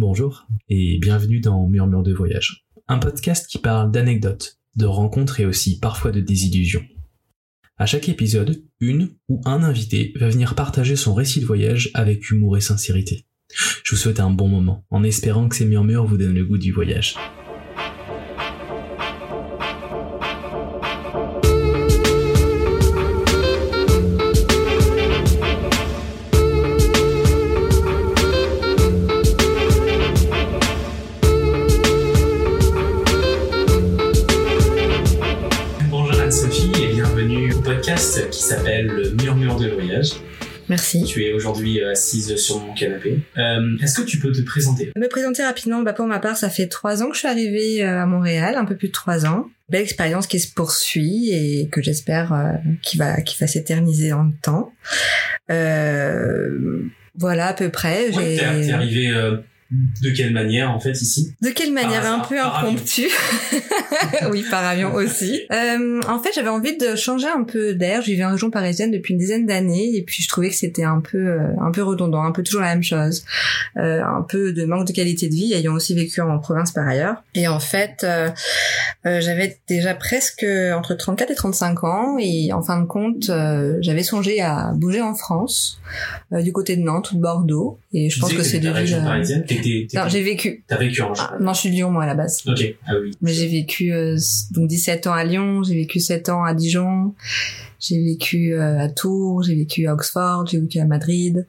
Bonjour et bienvenue dans Murmure de voyage, un podcast qui parle d'anecdotes, de rencontres et aussi parfois de désillusions. À chaque épisode, une ou un invité va venir partager son récit de voyage avec humour et sincérité. Je vous souhaite un bon moment en espérant que ces murmures vous donnent le goût du voyage. Assise sur mon canapé. Euh, Est-ce que tu peux te présenter? Me présenter rapidement, bah pour ma part, ça fait trois ans que je suis arrivée euh, à Montréal, un peu plus de trois ans. Belle expérience qui se poursuit et que j'espère euh, qui va qui va s'éterniser dans le temps. Euh, voilà à peu près. Ouais, T'es t'es arrivé euh, de quelle manière en fait ici De quelle manière Par un peu par impromptue Oui, par avion aussi. Euh, en fait, j'avais envie de changer un peu d'air. Je vivais en région parisienne depuis une dizaine d'années et puis je trouvais que c'était un peu euh, un peu redondant, un peu toujours la même chose, euh, un peu de manque de qualité de vie, ayant aussi vécu en province par ailleurs. Et en fait, euh, euh, j'avais déjà presque entre 34 et 35 ans et en fin de compte, j'avais songé à bouger en France, euh, du côté de Nantes ou de Bordeaux. Et je Tu pense que c'est deux villes. euh, parisienne. Non, j'ai vécu. T'as vécu en. Ah, non, je suis de Lyon moi à la base. Ok. Ah oui. Mais j'ai vécu euh, donc 17 ans à Lyon, j'ai vécu 7 ans à Dijon, j'ai vécu euh, à Tours, j'ai vécu à Oxford, j'ai vécu à Madrid.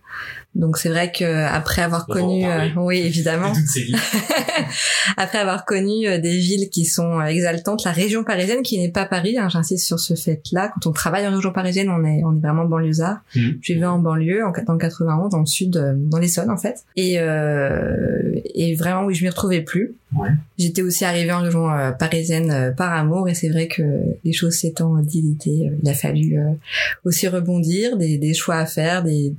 Donc c'est vrai que après avoir On va en connu, euh, oui évidemment, Toutes ces villes. après avoir connu euh, des villes qui sont euh, exaltantes, la région parisienne qui n'est pas Paris, hein, j'insiste sur ce fait-là. Quand on travaille en région parisienne, on est on est vraiment banlieusard. Mhm. Je vivais en banlieue, en, dans le 91, dans le sud, euh, dans l'Essonne en fait. Et, euh, et vraiment, oui, je m'y retrouvais plus. Ouais. J'étais aussi arrivée en région euh, parisienne euh, par amour, et c'est vrai que les choses s'étant dilitées, euh, il a fallu euh, aussi rebondir, des, des choix à faire, des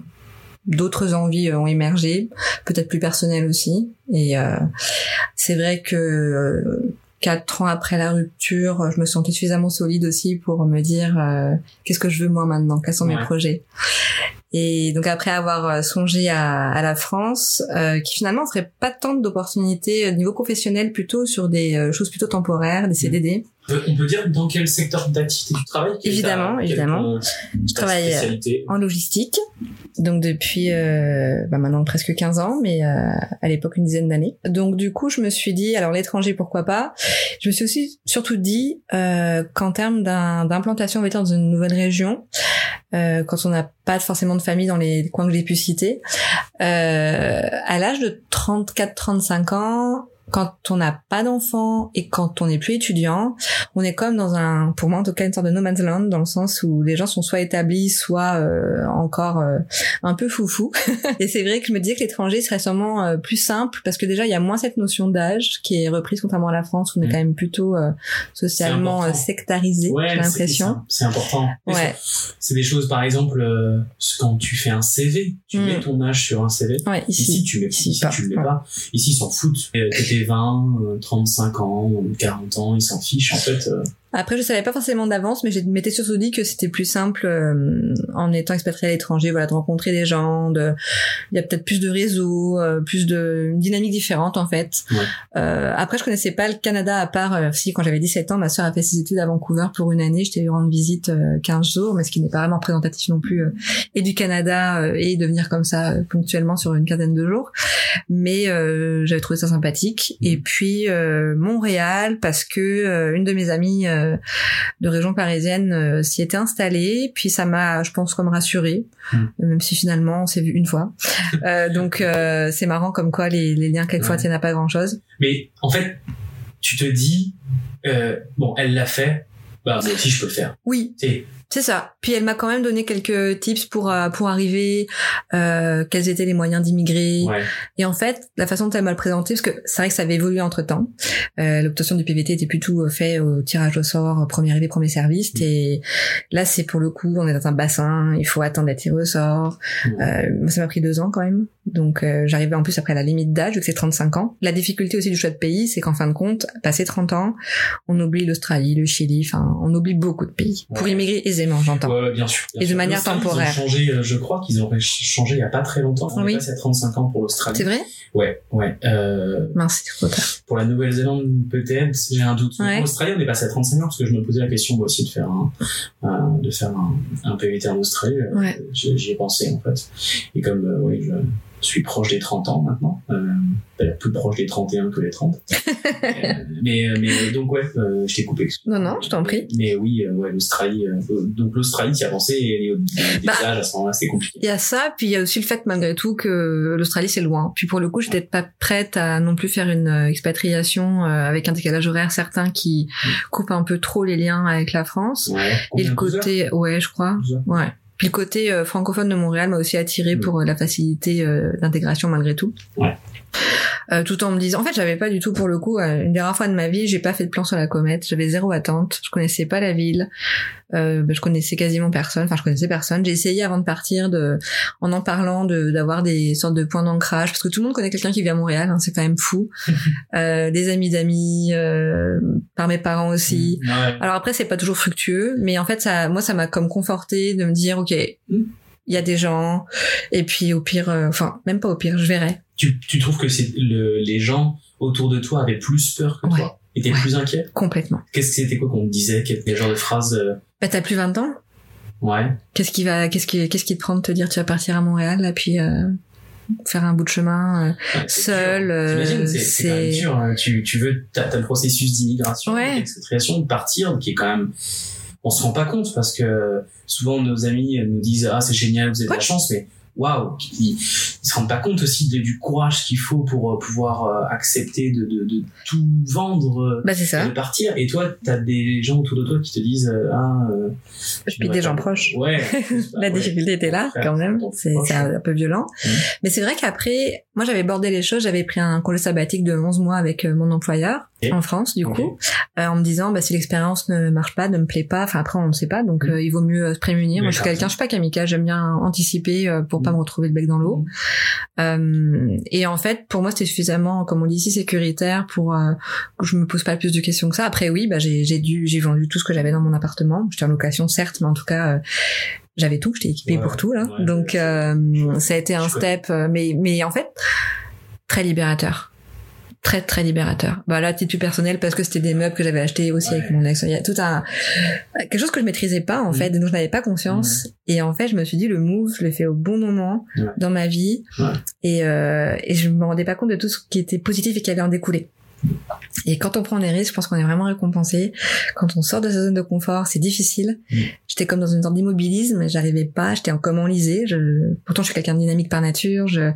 d'autres envies euh, ont émergé, peut-être plus personnelles aussi. Et euh, c'est vrai que euh, quatre ans après la rupture, je me sentais suffisamment solide aussi pour me dire euh, qu'est-ce que je veux moi maintenant, quels sont Ouais. mes projets? Et donc après avoir euh, songé à, à la France, euh, qui finalement ferait pas tant d'opportunités au niveau professionnel, plutôt sur des euh, choses plutôt temporaires, des CDD. Euh, On peut dire dans quel secteur d'activité tu travailles ta- Évidemment, évidemment. ton- Je travaille euh, en logistique, donc depuis euh, bah maintenant presque 15 ans, mais euh, à l'époque une dizaine d'années. Donc du coup, je me suis dit, alors l'étranger, pourquoi pas? Je me suis aussi surtout dit euh, qu'en termes d'implantation, on va dire, dans une nouvelle région, euh, quand on n'a pas forcément de famille dans les coins que j'ai pu citer, euh, à l'âge de 34-35 ans, quand on n'a pas d'enfants et quand on n'est plus étudiant, on est comme dans un, pour moi en tout cas, une sorte de no man's land dans le sens où les gens sont soit établis, soit euh, encore euh, un peu foufou. et c'est vrai que je me disais que l'étranger serait sûrement euh, plus simple parce que déjà il y a moins cette notion d'âge qui est reprise contrairement à la France où on est Mm. quand même plutôt euh, socialement euh, important. sectarisé, Ouais, j'ai l'impression. c'est important. Ouais. c'est- des choses, par exemple, euh, quand tu fais un CV, tu Mm. mets ton âge sur un CV. Ouais, Ici, ici. tu mets, ici, ici, pas. tu le mets pas. Ici, ils s'en foutent. T'étais 20, euh, 35 ans, ou 40 ans, ils s'en fichent, en fait. Euh. Après, je savais pas forcément d'avance, mais je m'étais surtout dit que c'était plus simple euh, en étant expatrié à l'étranger, voilà, de rencontrer des gens, de, il y a peut-être plus de réseaux, euh, plus de une dynamique différente en fait. Ouais. Euh, après, je connaissais pas le Canada à part euh, si quand j'avais 17 ans, ma sœur a fait ses études à Vancouver pour une année, j'étais rendre visite euh, 15 jours, mais ce qui n'est pas vraiment représentatif non plus euh, et du Canada euh, et de venir comme ça euh, ponctuellement sur une quinzaine de jours. Mais euh, j'avais trouvé ça sympathique. Et puis euh, Montréal parce que euh, une de mes amies euh, de région parisienne euh, s'y était installée. Puis ça m'a, je pense, comme rassurée, Mm. même si finalement on s'est vu une fois. Euh, donc c'est marrant comme quoi les, les liens quelquefois tiennent à pas grand chose. Mais, en fait, tu te dis, bon, elle l'a fait, bah, moi aussi, je peux le faire. Oui, C'est ça. Puis elle m'a quand même donné quelques tips pour euh, pour arriver, euh, quels étaient les moyens d'immigrer. ouais. Et en fait, la façon dont elle m'a le présenté, parce que c'est vrai que ça avait évolué entre temps. Euh, L'obtention du PVT était plutôt fait au tirage au sort, premier arrivé, premier service. Mm. Et là, c'est pour le coup, on est dans un bassin, il faut attendre d'être tiré au sort. Mm. Euh, moi, ça m'a pris deux ans quand même. Donc euh, j'arrivais en plus après la limite d'âge, vu que c'est 35 ans. La difficulté aussi du choix de pays, c'est qu'en fin de compte, passé 30 ans, on oublie l'Australie, le Chili, enfin, on oublie beaucoup de pays. Pour immigrer aisément. Précisément, j'entends. Ouais, ouais, bien sûr. bien Et de manière temporaire. Ils ont changé, euh, je crois qu'ils auraient ch- changé il y a pas très longtemps. On Oui. est passé à 35 ans pour l'Australie. C'est vrai? Ouais, ouais. Euh, Mince, c'est trop tard. pour la Nouvelle-Zélande, peut-être, j'ai un doute. Ouais. Pour l'Australie, on est passé à 35 ans parce que je me posais la question moi aussi de faire un, un- de faire un, un PVT en Australie. Euh, Ouais. J'y ai pensé en fait. Et comme euh, oui, je suis proche des 30 ans maintenant, euh, d'ailleurs plus proche des 31 que les 30. Euh, mais, euh, mais donc ouais, euh, je t'ai coupé. Non, non, je t'en prie. Mais oui, euh, ouais, l'Australie. euh, donc l'Australie, t'y as pensé et les, Bah, à ce moment-là, c'était compliqué. Il y a ça, puis il y a aussi le fait malgré tout que l'Australie c'est loin. Puis pour le coup, j'étais pas prête à non plus faire une expatriation euh, avec un décalage horaire certain qui coupe un peu trop les liens avec la France. Ouais. Et le 12 heures? côté, ouais, je crois, 12 heures ouais. Puis le côté euh, francophone de Montréal m'a aussi attiré pour euh, la facilité euh, d'intégration malgré tout. Euh, tout en me disant, en fait, j'avais pas du tout pour le coup euh, une des rares fois de ma vie, j'ai pas fait de plan sur la comète, j'avais zéro attente, je connaissais pas la ville, euh, ben, je connaissais quasiment personne, enfin je connaissais personne. J'ai essayé avant de partir de, en en parlant, de d'avoir des sortes de points d'ancrage, parce que tout le monde connaît quelqu'un qui vit à Montréal, hein, c'est quand même fou. euh, des amis d'amis, euh, par mes parents aussi. Ouais. Alors après, c'est pas toujours fructueux, mais en fait, ça, moi, ça m'a comme conforté de me dire, ok, il y a des gens, et puis au pire, euh, enfin, même pas au pire, je verrai. Tu, tu trouves que c'est le, les gens autour de toi avaient plus peur que Ouais. toi Étaient Ouais. plus inquiets? Complètement. Qu'est-ce que c'était quoi qu'on te disait? Quel genre de phrases euh, Bah, t'as plus 20 ans. Ouais. Qu'est-ce qui va, qu'est-ce qui, qu'est-ce qui te prend de te dire, tu vas partir à Montréal, là, puis, euh, faire un bout de chemin, euh, Seul, euh, c'est dur. hein. Tu, tu veux, t'as t'as le processus d'immigration, Ouais. d'expatriation, de partir, qui est quand même, on se rend pas compte parce que souvent nos amis nous disent ah c'est génial, vous avez de Ouais. la chance, mais waouh, ils, ils se rendent pas compte aussi de- du courage qu'il faut pour euh, pouvoir euh, accepter de, de, de tout vendre. euh, bah, ça. de partir et toi t'as des gens autour de toi qui te disent ah euh, tu Puis des gens proches. ouais La difficulté était là, quand même. C'est un peu violent. Mhm. Mais c'est vrai qu'après, moi, j'avais bordé les choses. J'avais pris un congé sabbatique de 11 mois avec mon employeur en France, du coup, euh, en me disant, bah, si l'expérience ne marche pas, ne me plaît pas, enfin, après, on ne sait pas, donc euh, il vaut mieux se prémunir. Moi, je suis quelqu'un, je suis pas kamikaze, j'aime bien anticiper euh, pour pas me retrouver le bec dans l'eau. Euh, et en fait, pour moi, c'était suffisamment, comme on dit ici, sécuritaire pour euh, que je me pose pas plus de questions que ça. Après, oui, bah, j'ai j'ai dû, j'ai vendu tout ce que j'avais dans mon appartement. J'étais en location, certes, mais en tout cas, euh, j'avais tout, j'étais équipée Ouais, pour tout là. ouais, Donc, ça a été un step, mais mais en fait, très libérateur. Très très libérateur. Bah là, titre personnel parce que c'était des meubles que j'avais achetés aussi Ouais. avec mon ex. Il y a tout un quelque chose que je maîtrisais pas en Mhm. fait, dont je n'avais pas conscience. Et en fait, je me suis dit le move, je l'ai fait au bon moment dans ma vie, et euh, et je me rendais pas compte de tout ce qui était positif et qui allait en découler. Et quand on prend des risques, je pense qu'on est vraiment récompensé. Quand on sort de sa zone de confort, c'est difficile. Mm. J'étais comme dans une sorte d'immobilisme, j'arrivais pas, j'étais en comme enlisée. Je... Pourtant, je suis quelqu'un de dynamique par nature, je...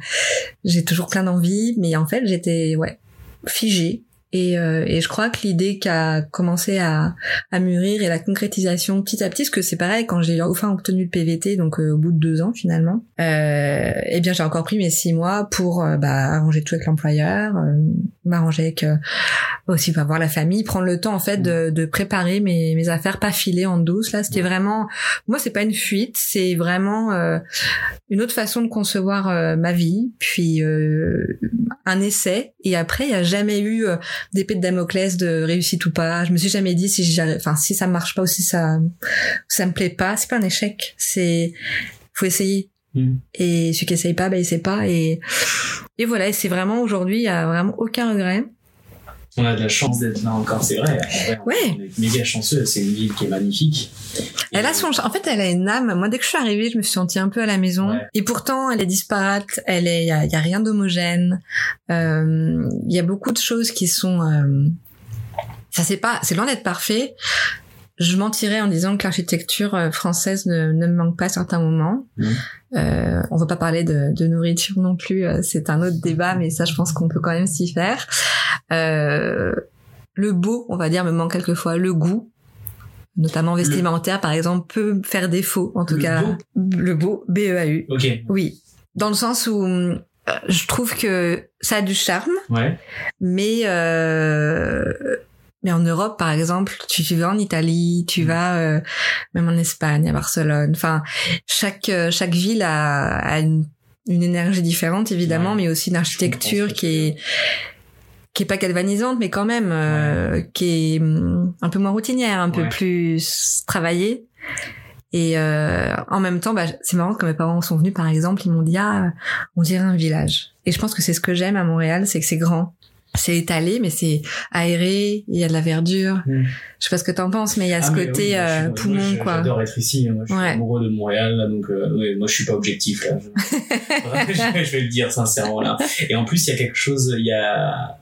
j'ai toujours plein d'envie, mais en fait, j'étais ouais figée. Et, euh, et je crois que l'idée qui a commencé à, à mûrir et la concrétisation petit à petit, parce que c'est pareil, quand j'ai enfin obtenu le PVT, donc euh, au bout de deux ans finalement, euh, eh bien j'ai encore pris mes six mois pour euh, bah, arranger tout avec l'employeur, euh, m'arranger avec euh, aussi bah, voir la famille, prendre le temps en fait de, de préparer mes, mes affaires, pas filer en douce. Là, c'était vraiment, moi c'est pas une fuite, c'est vraiment euh, une autre façon de concevoir euh, ma vie, puis euh, un essai. Et après, il y a jamais eu euh, d'épée de Damoclès de réussite ou pas. Je me suis jamais dit si j'arrive, enfin si ça marche pas ou si ça, ça me plaît pas. C'est pas un échec. C'est faut essayer. Mm. Et celui qui essaye pas, bah il sait pas. Et et voilà. Et c'est vraiment aujourd'hui, il y a vraiment aucun regret. On a de la chance d'être là encore c'est vrai, Ouais. on est méga chanceux c'est une ville qui est magnifique Elle a son, en fait, elle a une âme. Moi, dès que je suis arrivée, je me suis sentie un peu à la maison. Ouais. Et pourtant, elle est disparate. Elle est, il y a, y a rien d'homogène. Euh, Il y a beaucoup de choses qui sont, euh, ça c'est pas, c'est loin d'être parfait. Je mentirais en disant que l'architecture euh, française ne, ne me manque pas à certains moments. Mhm. Euh, on va pas parler de, de nourriture non plus, euh, c'est un autre débat, mais ça, je pense qu'on peut quand même s'y faire. Euh, le beau, on va dire, me manque quelquefois. Le goût, notamment vestimentaire, par exemple, peut faire défaut. En tout Le cas, beau le beau, B-E-A-U. ok Oui, dans le sens où euh, je trouve que ça a du charme, ouais mais euh, mais en Europe, par exemple, tu, tu vas en Italie, tu Mm. vas euh, même en Espagne, à Barcelone. Enfin, chaque euh, chaque ville a, a une, une énergie différente, évidemment, Ouais. mais aussi une architecture qui est qui est pas galvanisante, mais quand même euh, qui est hum, un peu moins routinière, un peu plus travaillée. Et euh, en même temps, bah, c'est marrant quand mes parents sont venus, par exemple, ils m'ont dit ah, on dirait un village. Et je pense que c'est ce que j'aime à Montréal, c'est que c'est grand, c'est étalé, mais c'est aéré, il y a de la verdure. Mm. Je sais pas ce que t'en penses, mais il y a ce Ah, côté oui, moi, euh, moi, poumon, je- quoi. J'adore être ici. Moi, je suis Ouais. amoureux de Montréal, là, donc euh, ouais, moi, je suis pas objectif là. Je... vais le dire sincèrement là. Et en plus, il y a quelque chose. Il y a.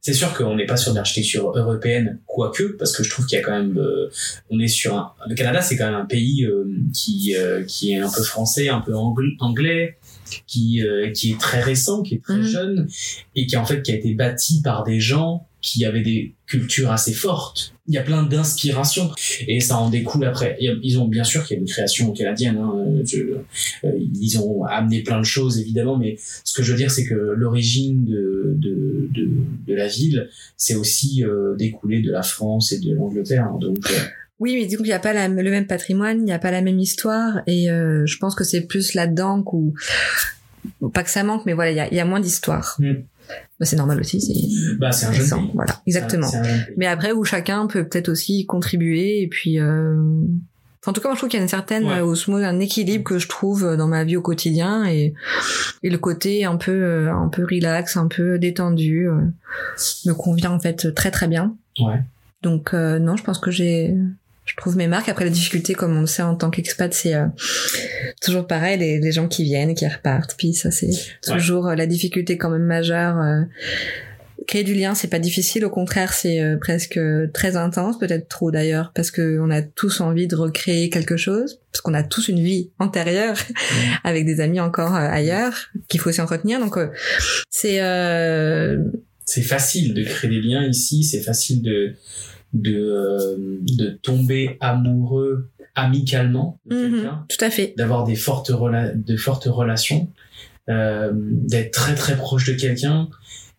C'est sûr qu'on n'est pas sur de l'architecture européenne, quoique, parce que je trouve qu'il y a quand même. euh, on est sur un. Le Canada, c'est quand même un pays qui qui est un peu français, un peu angl- anglais. Qui, euh, qui est très récent, qui est très Mhm. jeune, et qui en fait qui a été bâti par des gens qui avaient des cultures assez fortes. Il y a plein d'inspirations et ça en découle après. Ils ont bien sûr qu'il y a une création canadienne. Hein, je- euh, ils ont amené plein de choses évidemment, mais ce que je veux dire c'est que l'origine de, de, de, de la ville, c'est aussi euh, découlé de la France et de l'Angleterre. hein. donc euh, Oui, mais donc il n'y a pas la- le même patrimoine, il n'y a pas la même histoire, et euh, je pense que c'est plus là-dedans où pas que ça manque, mais voilà, il y y a moins d'histoire. Mm. Bah, c'est normal aussi, c'est bah c'est un jeune pays. voilà, exactement. Un. Mais après où chacun peut peut-être aussi contribuer, et puis euh... enfin, en tout cas, moi je trouve qu'il y a une certaine Ouais. euh, osmose, un équilibre que je trouve euh, dans ma vie au quotidien, et et le côté un peu euh, un peu relax, un peu détendu, euh, me convient en fait très très bien. Ouais. Donc euh, non, je pense que j'ai je trouve mes marques. Après la difficulté, comme on le sait en tant qu'expat, c'est euh, toujours pareil, les, les gens qui viennent, qui repartent. Puis ça, c'est toujours euh, la difficulté quand même majeure. euh. Créer du lien, c'est pas difficile. Au contraire, c'est euh, presque très intense, peut-être trop d'ailleurs, parce que on a tous envie de recréer quelque chose, parce qu'on a tous une vie antérieure avec des amis encore ailleurs qu'il faut aussi entretenir. Donc c'est euh, c'est facile de créer des liens ici, c'est facile de de euh, de tomber amoureux amicalement de mhm, quelqu'un, tout à fait. d'avoir des fortes rela- de fortes relations, euh, d'être très très proche de quelqu'un.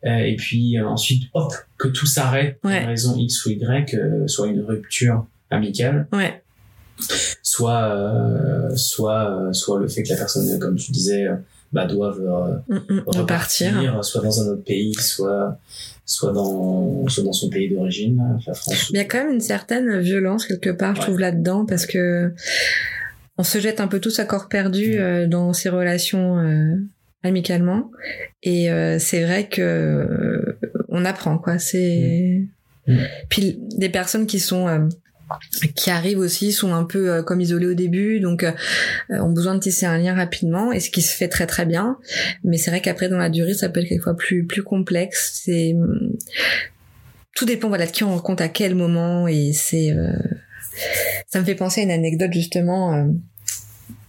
euh, et puis euh, ensuite, hop, que tout s'arrête pour Ouais. une raison X ou Y, euh, soit une rupture amicale, Ouais. soit euh, soit euh, soit le fait que la personne, comme tu disais, euh, bah doive euh, Mm, mm, repartir. soit dans un autre pays, soit soit dans soit dans son pays d'origine, la France. Mais il y a quand même une certaine violence quelque part, je trouve là-dedans, parce que on se jette un peu tous à corps perdu Mm. euh, dans ces relations euh, amicalement, et c'est vrai que on apprend quoi. C'est Mm. puis des personnes qui sont qui arrivent aussi sont un peu euh, comme isolées au début, donc euh, ont besoin de tisser un lien rapidement, et ce qui se fait très très bien. Mais c'est vrai qu'après dans la durée, ça peut être quelquefois plus plus complexe. C'est tout dépend voilà de qui on rencontre à quel moment, et c'est euh, ça me fait penser à une anecdote justement. euh,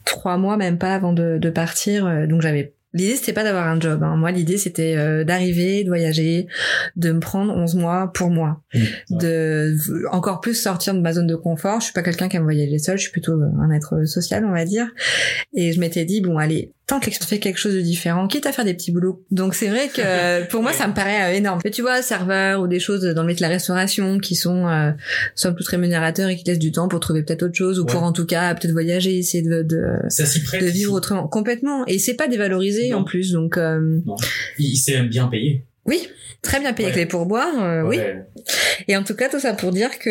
trois mois même pas avant de, de partir, euh, donc j'avais L'idée c'était pas d'avoir un job. Hein. Moi l'idée c'était euh, d'arriver, de voyager, de me prendre 11 mois pour moi, Mmh. de encore plus sortir de ma zone de confort. Je suis pas quelqu'un qui aime voyager seul, je suis plutôt un être social on va dire. Et je m'étais dit bon allez tant que fait quelque chose de différent, quitte à faire des petits boulots. Donc c'est vrai que pour moi ça me paraît euh, énorme. Mais tu vois serveur ou des choses dans le métier de la restauration qui sont euh, somme toute rémunérateurs et qui laissent du temps pour trouver peut-être autre chose ou Ouais. pour en tout cas peut-être voyager, essayer de, de Ça de vivre autrement complètement et c'est pas dévalorisé Non. en plus donc euh, Il, il s'est bien payé. oui très bien payé Ouais. avec les pourboires euh, oui et en tout cas tout ça pour dire que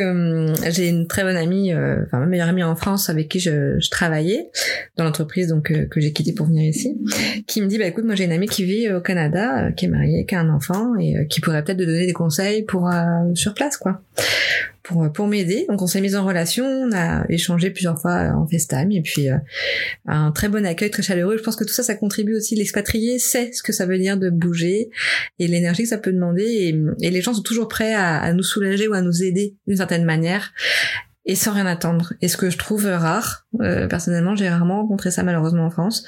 hum, j'ai une très bonne amie euh, enfin ma meilleure amie en France avec qui je, je travaillais dans l'entreprise donc euh, que j'ai quitté pour venir ici qui me dit bah écoute moi j'ai une amie qui vit au Canada qui est mariée qui a un enfant et qui pourrait peut-être te donner des conseils pour sur place quoi pour euh, pour m'aider donc on s'est mis en relation on a échangé plusieurs fois en FaceTime et puis euh, un très bon accueil très chaleureux je pense que tout ça ça contribue aussi l'expatrié sait ce que ça veut dire de bouger et l'énergie que ça peut demander et, les gens sont toujours prêts à, à nous soulager ou à nous aider d'une certaine manière et sans rien attendre. Et ce que je trouve rare, euh, personnellement, j'ai rarement rencontré ça malheureusement en France.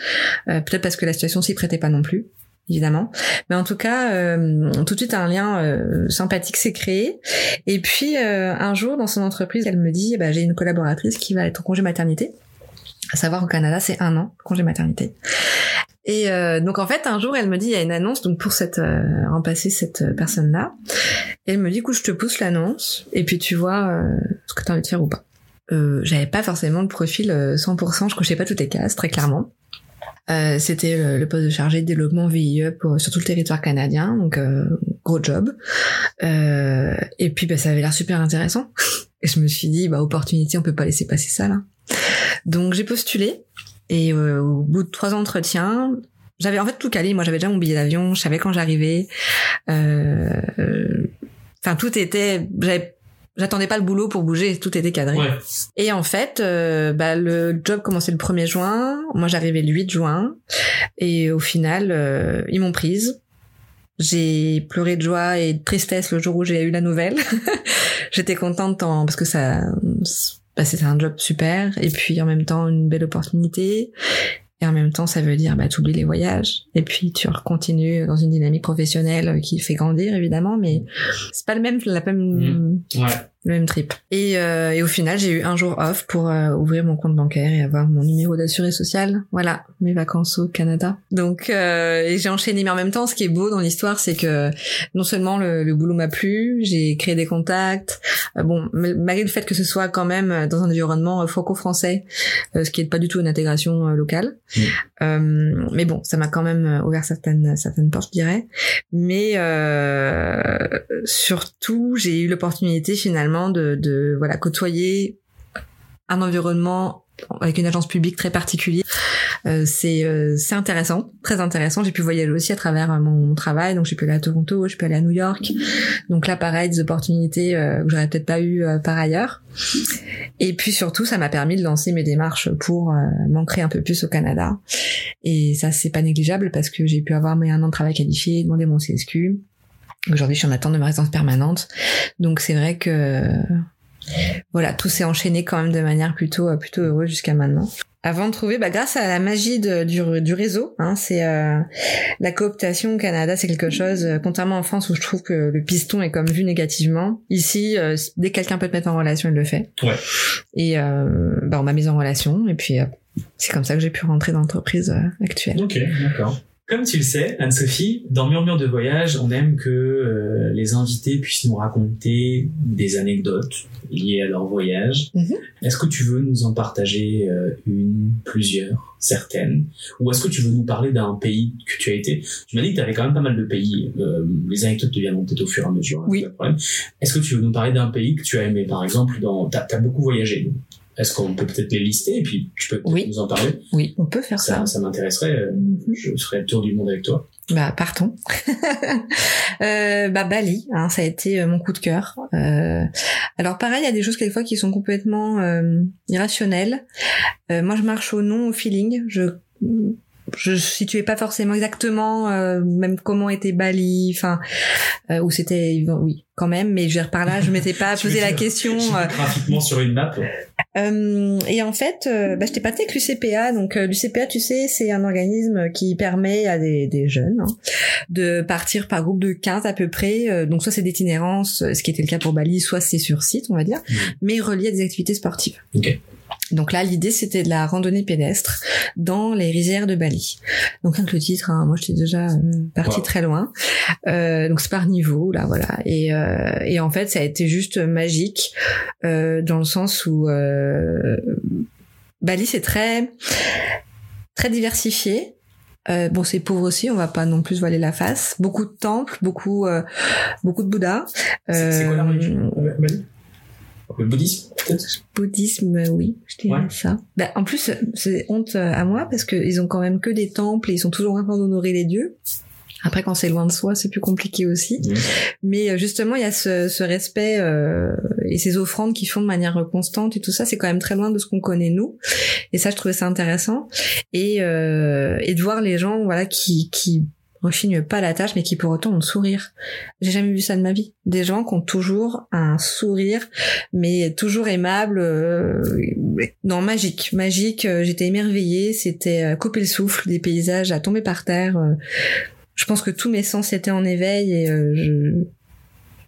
Euh, Peut-être parce que la situation s'y prêtait pas non plus, évidemment. Mais en tout cas, euh, tout de suite un lien euh, sympathique s'est créé. Et puis euh, un jour dans son entreprise, elle me dit, bah, j'ai une collaboratrice qui va être en congé maternité. À savoir au Canada, c'est un an congé maternité. Et euh, donc en fait, un jour, elle me dit, il y a une annonce donc pour cette euh, remplacer cette personne-là. Et elle me dit, écoute, je te pousse l'annonce, et puis tu vois euh, ce que tu as envie de faire ou pas. J'avais pas forcément le profil euh, 100%, je cochais pas toutes les cases, très clairement. Euh, c'était le, le poste de chargé de développement VIE pour, sur tout le territoire canadien, donc euh, gros job. Euh, et puis bah, ça avait l'air super intéressant. Et je me suis dit, bah opportunité, on peut pas laisser passer ça là. Donc j'ai postulé et euh, au bout de trois entretiens, j'avais en fait tout calé. Moi, j'avais déjà mon billet d'avion, je savais quand j'arrivais. Euh, Enfin, tout était. J'avais j'attendais pas le boulot pour bouger, tout était cadré. Ouais. Et en fait, euh, bah, le job commençait le 1er juin, moi j'arrivais le 8 juin, et au final, euh, ils m'ont prise. J'ai pleuré de joie et de tristesse le jour où j'ai eu la nouvelle. J'étais contente en, parce que ça, bah, c'était un job super, et puis en même temps une belle opportunité. Et en même temps, ça veut dire, bah, t'oublies les voyages. Et puis, tu continues dans une dynamique professionnelle qui fait grandir, évidemment, mais c'est pas le même, la même, Mmh. Ouais. Le même trip. Et, euh, et au final, j'ai eu un jour off pour euh, ouvrir mon compte bancaire et avoir mon numéro d'assuré social. Voilà, mes vacances au Canada. Donc, euh, et j'ai enchaîné. Mais en même temps, ce qui est beau dans l'histoire, c'est que non seulement le, le boulot m'a plu, j'ai créé des contacts. Euh, bon, mal- malgré le fait que ce soit quand même dans un environnement euh, franco-français, euh, ce qui est pas du tout une intégration euh, locale. Mm. Euh, mais bon, ça m'a quand même euh, ouvert certaines certaines portes, je dirais. Mais euh, surtout, j'ai eu l'opportunité finalement de, de voilà côtoyer un environnement avec une agence publique très particulier. Euh, c'est euh, c'est intéressant, très intéressant. J'ai pu voyager aussi à travers euh, mon, travail, donc j'ai pu aller à Toronto, j'ai pu aller à New York. Donc là, pareil, des opportunités euh, que j'aurais peut-être pas eu euh, par ailleurs. Et puis surtout, ça m'a permis de lancer mes démarches pour m'ancrer un peu plus au Canada. Et ça, c'est pas négligeable parce que j'ai pu avoir mes un an de travail qualifié, demander mon CSQ. Aujourd'hui, je suis en attente de ma résidence permanente. Donc c'est vrai que voilà, tout s'est enchaîné quand même de manière plutôt euh, plutôt heureuse jusqu'à maintenant. Avant de trouver, bah, grâce à la magie de- du, du réseau, hein, c'est euh, la cooptation au Canada, c'est quelque chose. euh, contrairement en France où je trouve que le piston est comme vu négativement, ici, euh, dès que quelqu'un peut te mettre en relation, il le fait. Ouais. Et euh, bah, on m'a mise en relation, et puis euh, c'est comme ça que j'ai pu rentrer dans l'entreprise actuelle. Ok, d'accord. Comme tu le sais, Anne-Sophie, dans Murmure de voyage, on aime que euh, les invités puissent nous raconter des anecdotes liées à leur voyage. Mhm. Est-ce que tu veux nous en partager euh, une, plusieurs, certaines? Ou est-ce que tu veux nous parler d'un pays que tu as été? Tu m'as dit que tu avais quand même pas mal de pays. Euh, les anecdotes deviendront peut-être au fur et à mesure. hein, Oui. Est-ce que tu veux nous parler d'un pays que tu as aimé? Par exemple, dans... tu as, beaucoup voyagé. Est-ce qu'on peut peut-être les lister et puis tu peux peut-être Oui. nous en parler? Oui, on peut faire ça. Ça, ça m'intéresserait. euh, Mhm. Je ferai le tour du monde avec toi. Bah partons. euh, bah Bali, hein, ça a été euh, mon coup de cœur. Euh, alors pareil, il y a des choses quelquefois qui sont complètement euh, irrationnelles. Moi, je marche au nom, au feeling. Je je situais pas forcément exactement euh, même comment était Bali, enfin euh, où c'était oui quand même, mais je veux dire par là, je m'étais pas posé la dire question. euh, Graphiquement sur une map. euh, et en fait, euh, bah, j'étais passée avec l'UCPA. Donc l'UCPA, tu sais, c'est un organisme qui permet à des, des jeunes hein, de partir par groupe de 15 à peu près. Euh, donc soit c'est d'itinérance, ce qui était le cas pour Bali, soit c'est sur site, on va dire, Mhm. mais relié à des activités sportives. Ok. Donc là, l'idée, c'était de la randonnée pédestre dans les rizières de Bali. Donc rien que le titre, hein, moi j'étais déjà euh, partie Wow. très loin. Euh, donc c'est par niveau, là, voilà. Et, euh, et en fait, ça a été juste magique euh, dans le sens où euh, Bali, c'est très très diversifié. Euh, bon, c'est pauvre aussi, on va pas non plus voiler la face. Beaucoup de temples, beaucoup euh, beaucoup de Bouddhas. C'est c'est quoi la religion Bali? Le bouddhisme, peut-être Bouddhisme, euh, oui, je dirais Ouais. ça. Bah, en plus, c'est honte euh, à moi parce qu'ils ont quand même que des temples et ils sont toujours en train d'honorer les dieux. Après, quand c'est loin de soi, c'est plus compliqué aussi. Mais euh, justement, il y a ce, ce respect euh, et ces offrandes qui font de manière constante et tout ça, c'est quand même très loin de ce qu'on connaît nous. Et ça, je trouvais ça intéressant. Et, euh, et de voir les gens, voilà, qui qui rechignent pas la tâche, mais qui pour autant ont le sourire. J'ai jamais vu ça de ma vie. Des gens qui ont toujours un sourire, mais toujours aimable. euh, non, magique, magique. euh, J'étais émerveillée. C'était euh, couper le souffle, des paysages à tomber par terre. euh, je pense que tous mes sens étaient en éveil et je...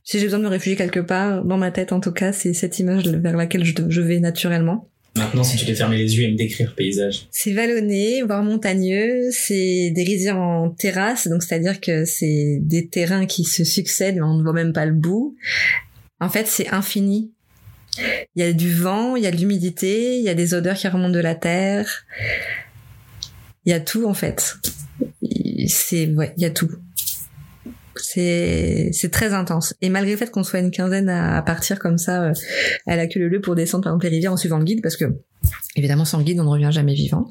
si j'ai besoin de me réfugier quelque part, dans ma tête en tout cas, c'est cette image vers laquelle je vais naturellement. Maintenant, si tu devais fermer les yeux et me décrire le paysage. C'est vallonné, voire montagneux, c'est des rizières en terrasse, donc c'est-à-dire que c'est des terrains qui se succèdent, mais on ne voit même pas le bout. En fait, c'est infini. Il y a du vent, il y a de l'humidité, il y a des odeurs qui remontent de la terre. Il y a tout en fait. C'est ouais, il y a tout. C'est c'est très intense. Et malgré le fait qu'on soit une quinzaine à, à partir comme ça euh, à la queue leu pour descendre par exemple les rivières en suivant le guide, parce que Évidemment, sans guide, on ne revient jamais vivant.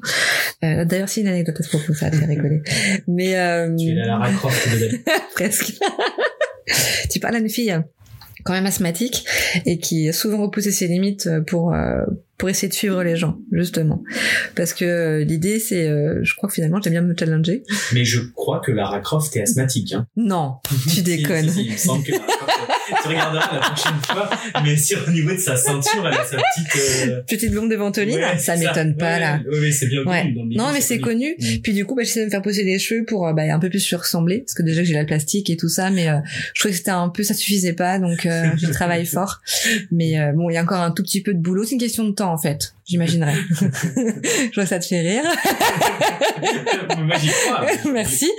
Euh, D'ailleurs, c'est une anecdote à ce propos, ça a fait rigoler. Mais euh, Tu es la de Dali. presque. tu parles à une fille quand même asthmatique et qui a souvent repoussé ses limites pour euh, pour essayer de suivre les gens justement parce que euh, l'idée c'est euh, je crois que finalement j'aime bien me challenger Mais je crois que Lara Croft est asthmatique. Hein. non tu déconnes si, si, il me semble que Lara Croft, tu regarderas la prochaine fois, mais sur au niveau de sa ceinture, elle a sa petite. euh, petite blonde de ventoline ouais, ça m'étonne pas Ouais, là Ouais, ouais, c'est bien connu. dans le non mais c'est connu puis du coup bah, j'essaie de me faire poser les cheveux pour euh, bah, un peu plus se ressembler parce que déjà que j'ai la plastique et tout ça mais euh, je trouvais que c'était un peu ça suffisait pas donc euh, j'ai travaillé fort mais euh, bon il y a encore un tout petit peu de boulot c'est une question de temps en fait j'imaginerais je vois ça te fait rire Moi, j'y crois. Merci.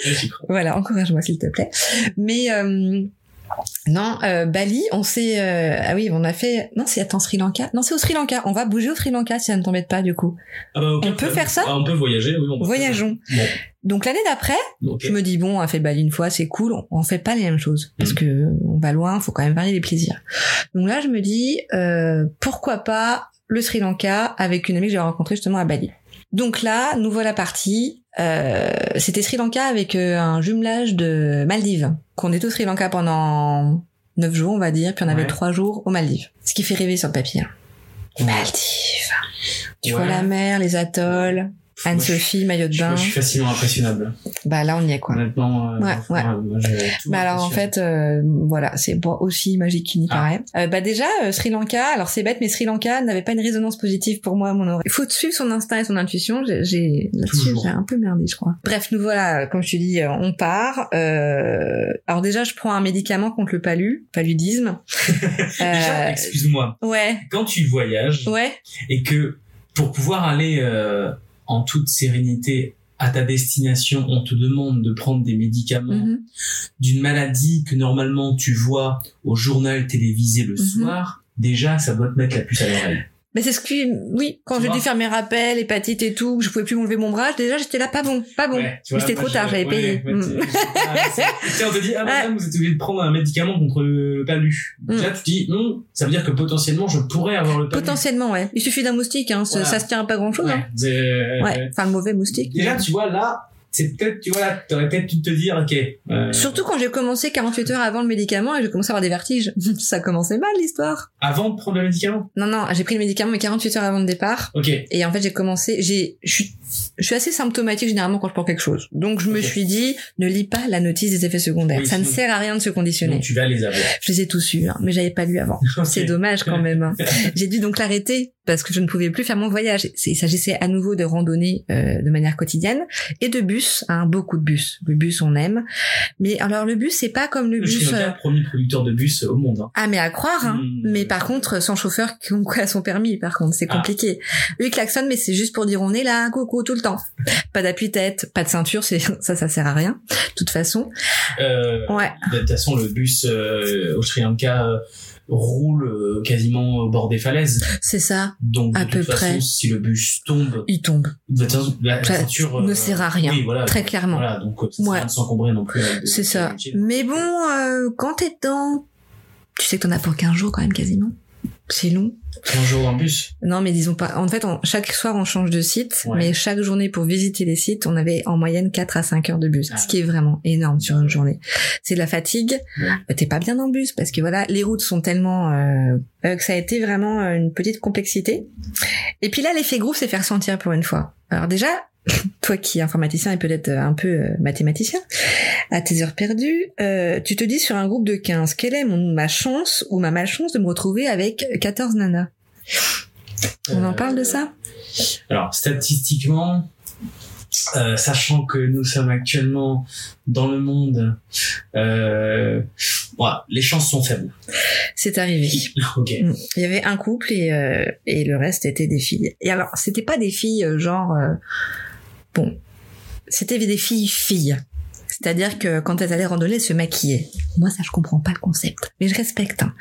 Voilà, encourage-moi s'il te plaît. Mais euh, non, euh, Bali, on s'est euh, ah oui, on a fait non, c'est attends Sri Lanka? Non, c'est au Sri Lanka. On va bouger au Sri Lanka si ça ne t'embête pas du coup. Ah bah, On peut faire ça? Ah, On peut voyager, oui. On Voyageons. Donc l'année d'après, je me dis bon, on a fait Bali une fois, c'est cool. On, on fait pas les mêmes choses parce Mhm. que on va loin, faut quand même varier les plaisirs. Donc là, je me dis euh, pourquoi pas le Sri Lanka avec une amie que j'ai rencontrée justement à Bali. Donc là, nous voilà partis. Euh, C'était Sri Lanka avec euh, un jumelage de Maldives. Qu'on est au Sri Lanka pendant neuf jours, on va dire, puis on avait Ouais. trois jours aux Maldives. Ce qui fait rêver sur le papier. hein. Maldives. Tu vois la mer, les atolls, Anne-Sophie, maillot de bain. moi, je suis facilement impressionnable. Bah là, on y est quoi. Honnêtement. euh, Ouais, ouais. moi, Bah alors en fait, euh, voilà, c'est aussi magique qu'il n'y Ah. paraît. Euh, bah déjà, euh, Sri Lanka, alors c'est bête, mais Sri Lanka n'avait pas une résonance positive pour moi à mon oreille. Il faut suivre son instinct et son intuition. J'ai, là-dessus, j'ai un peu merdé, je crois. Bref, nous voilà, comme je te dis, euh, on part. Euh, alors déjà, je prends un médicament contre le palu, paludisme. Excuse-moi. ouais, Quand tu voyages ouais, et que pour pouvoir aller euh, en toute sérénité à ta destination, on te demande de prendre des médicaments mhm, d'une maladie que normalement tu vois au journal télévisé le Mhm. soir, déjà ça doit te mettre la puce à l'oreille. Mais c'est ce qui, oui, quand j'ai dû faire mes rappels, hépatite et tout, que je pouvais plus m'enlever mon bras, déjà j'étais là pas bon, pas bon. Ouais, Mais c'était trop tard, j'avais ouais, payé. ouais, Mm. ah, on te dit, ah, madame, vous êtes obligé de prendre un médicament contre le palu. Mm. Là, tu dis, non, ça veut dire que potentiellement, je pourrais avoir le palu. Potentiellement, ouais. Il suffit d'un moustique, hein. ça- Voilà. Ça se tient à pas grand chose, hein. Ouais. Enfin, le mauvais moustique. Déjà, tu vois, là, c'est peut-être, tu vois, là, t'aurais peut-être dû te dire, ok. euh, Surtout quand j'ai commencé 48 heures avant le médicament et j'ai commencé à avoir des vertiges. ça commençait mal l'histoire. Avant de prendre le médicament? Non, non, j'ai pris le médicament mais 48 heures avant le départ. Ok. Et en fait, j'ai commencé, j'ai, je suis, je suis assez symptomatique généralement quand je prends quelque chose. Donc, je me suis dit, ne lis pas la notice des effets secondaires. Oui, ça ne sert à rien de se conditionner. Donc, tu vas les avoir. Je les ai tous eus, hein, mais j'avais pas lu avant. C'est dommage quand même. hein. J'ai dû donc l'arrêter parce que je ne pouvais plus faire mon voyage. Il s'agissait à nouveau de randonnée euh, de manière quotidienne et de bus, hein, beaucoup de bus. Le bus, on aime. Mais alors le bus, c'est pas comme le bus. Lanka, euh, premier producteur de bus au monde. hein. Ah mais à croire, hein. Mm. Mais par contre, sans chauffeur qui à son permis, par contre, c'est Ah. compliqué. Lui il klaxonne, mais c'est juste pour dire on est là, coucou tout le temps. Pas d'appui-tête, pas de ceinture, c'est ça, ça sert à rien. De toute façon, Euh, ouais. De toute façon, le bus euh, au Sri Lanka euh, roule quasiment au bord des falaises. C'est ça. Donc, de À toute peu façon, près. si le bus tombe, Il tombe. de toute façon, la, ceinture ne sert à rien. Oui, voilà. Très clairement. Voilà, donc ça sert à Ouais. rien de s'encombrer non plus. des- C'est ça. Mais bon, quand t'es dedans, tu sais que t'en as pour 15 jours quand même quasiment. C'est long. En bus. Non, mais disons pas. En fait, on- chaque soir, on change de site, Ouais. mais chaque journée pour visiter les sites, on avait en moyenne 4 à 5 heures de bus, Ah. ce qui est vraiment énorme sur une journée. C'est de la fatigue. Ouais. Euh, T'es pas bien le bus parce que voilà, les routes sont tellement euh, euh, que ça a été vraiment euh, une petite complexité. Et puis là, l'effet groupe s'est fait ressentir pour une fois. Alors déjà, toi qui es informaticien et peut-être euh, un peu euh, mathématicien, à tes heures perdues, euh, tu te dis sur un groupe de 15, quelle est mon, ma chance ou ma malchance de me retrouver avec 14 nanas? On en parle de ça? Alors, statistiquement, euh, sachant que nous sommes actuellement dans le monde, euh, voilà, les chances sont faibles. C'est arrivé. ok. Mm. Il y avait un couple et, euh, et le reste était des filles. Et alors, c'était pas des filles genre... bon, c'était des filles filles. C'est-à-dire que quand elles allaient randonner, elles se maquillaient. Moi, ça, je comprends pas le concept. Mais je respecte. hein.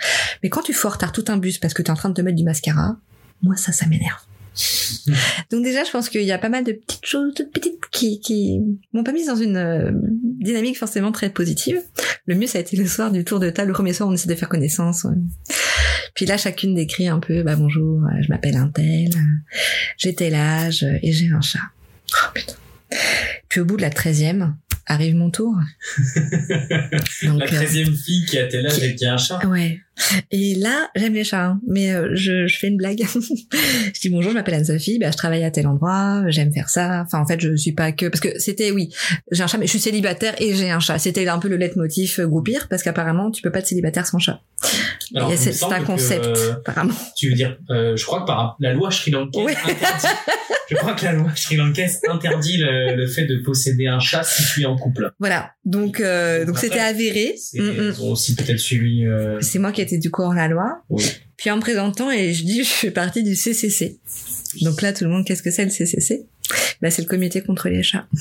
Mais quand tu fais en retard tout un bus parce que tu es en train de te mettre du mascara, moi, ça, ça m'énerve. Donc déjà, je pense qu'il y a pas mal de petites choses, toutes petites, qui, qui m'ont pas mise dans une euh, dynamique forcément très positive. Le mieux, ça a été le soir du tour de table. Le premier soir, on essaie de faire connaissance. ouais. Puis là, chacune décrit un peu, bah bonjour, euh, je m'appelle un tel, euh, j'ai tel âge et j'ai un chat. Oh, putain. Puis au bout de la treizième, arrive mon tour. Donc, la treizième fille qui a tel âge et qui a un chat. Ouais. Et là, j'aime les chats, hein, mais euh, je, je, fais une blague. je dis bonjour, je m'appelle Anne-Sophie, bah, je travaille à tel endroit, j'aime faire ça. Enfin, en fait, je suis pas que parce que c'était oui, j'ai un chat, mais je suis célibataire et j'ai un chat. C'était un peu le leitmotiv euh, groupir parce qu'apparemment, tu peux pas être célibataire sans chat. C'est un concept, euh, apparemment. Tu veux dire, euh, je crois que par la loi Sri Lankaise Oui. interdit. je crois que la loi Sri Lankaise interdit le, le fait de posséder un chat si tu es en couple. Voilà. Donc, donc c'était avéré. Mm, mm. Ils ont aussi peut-être suivi. C'est moi qui étais du coup hors la loi. Oui. Puis en me présentant, et je dis, je fais partie du CCC. Donc là, tout le monde, qu'est-ce que c'est le CCC bah, C'est le comité contre les chats.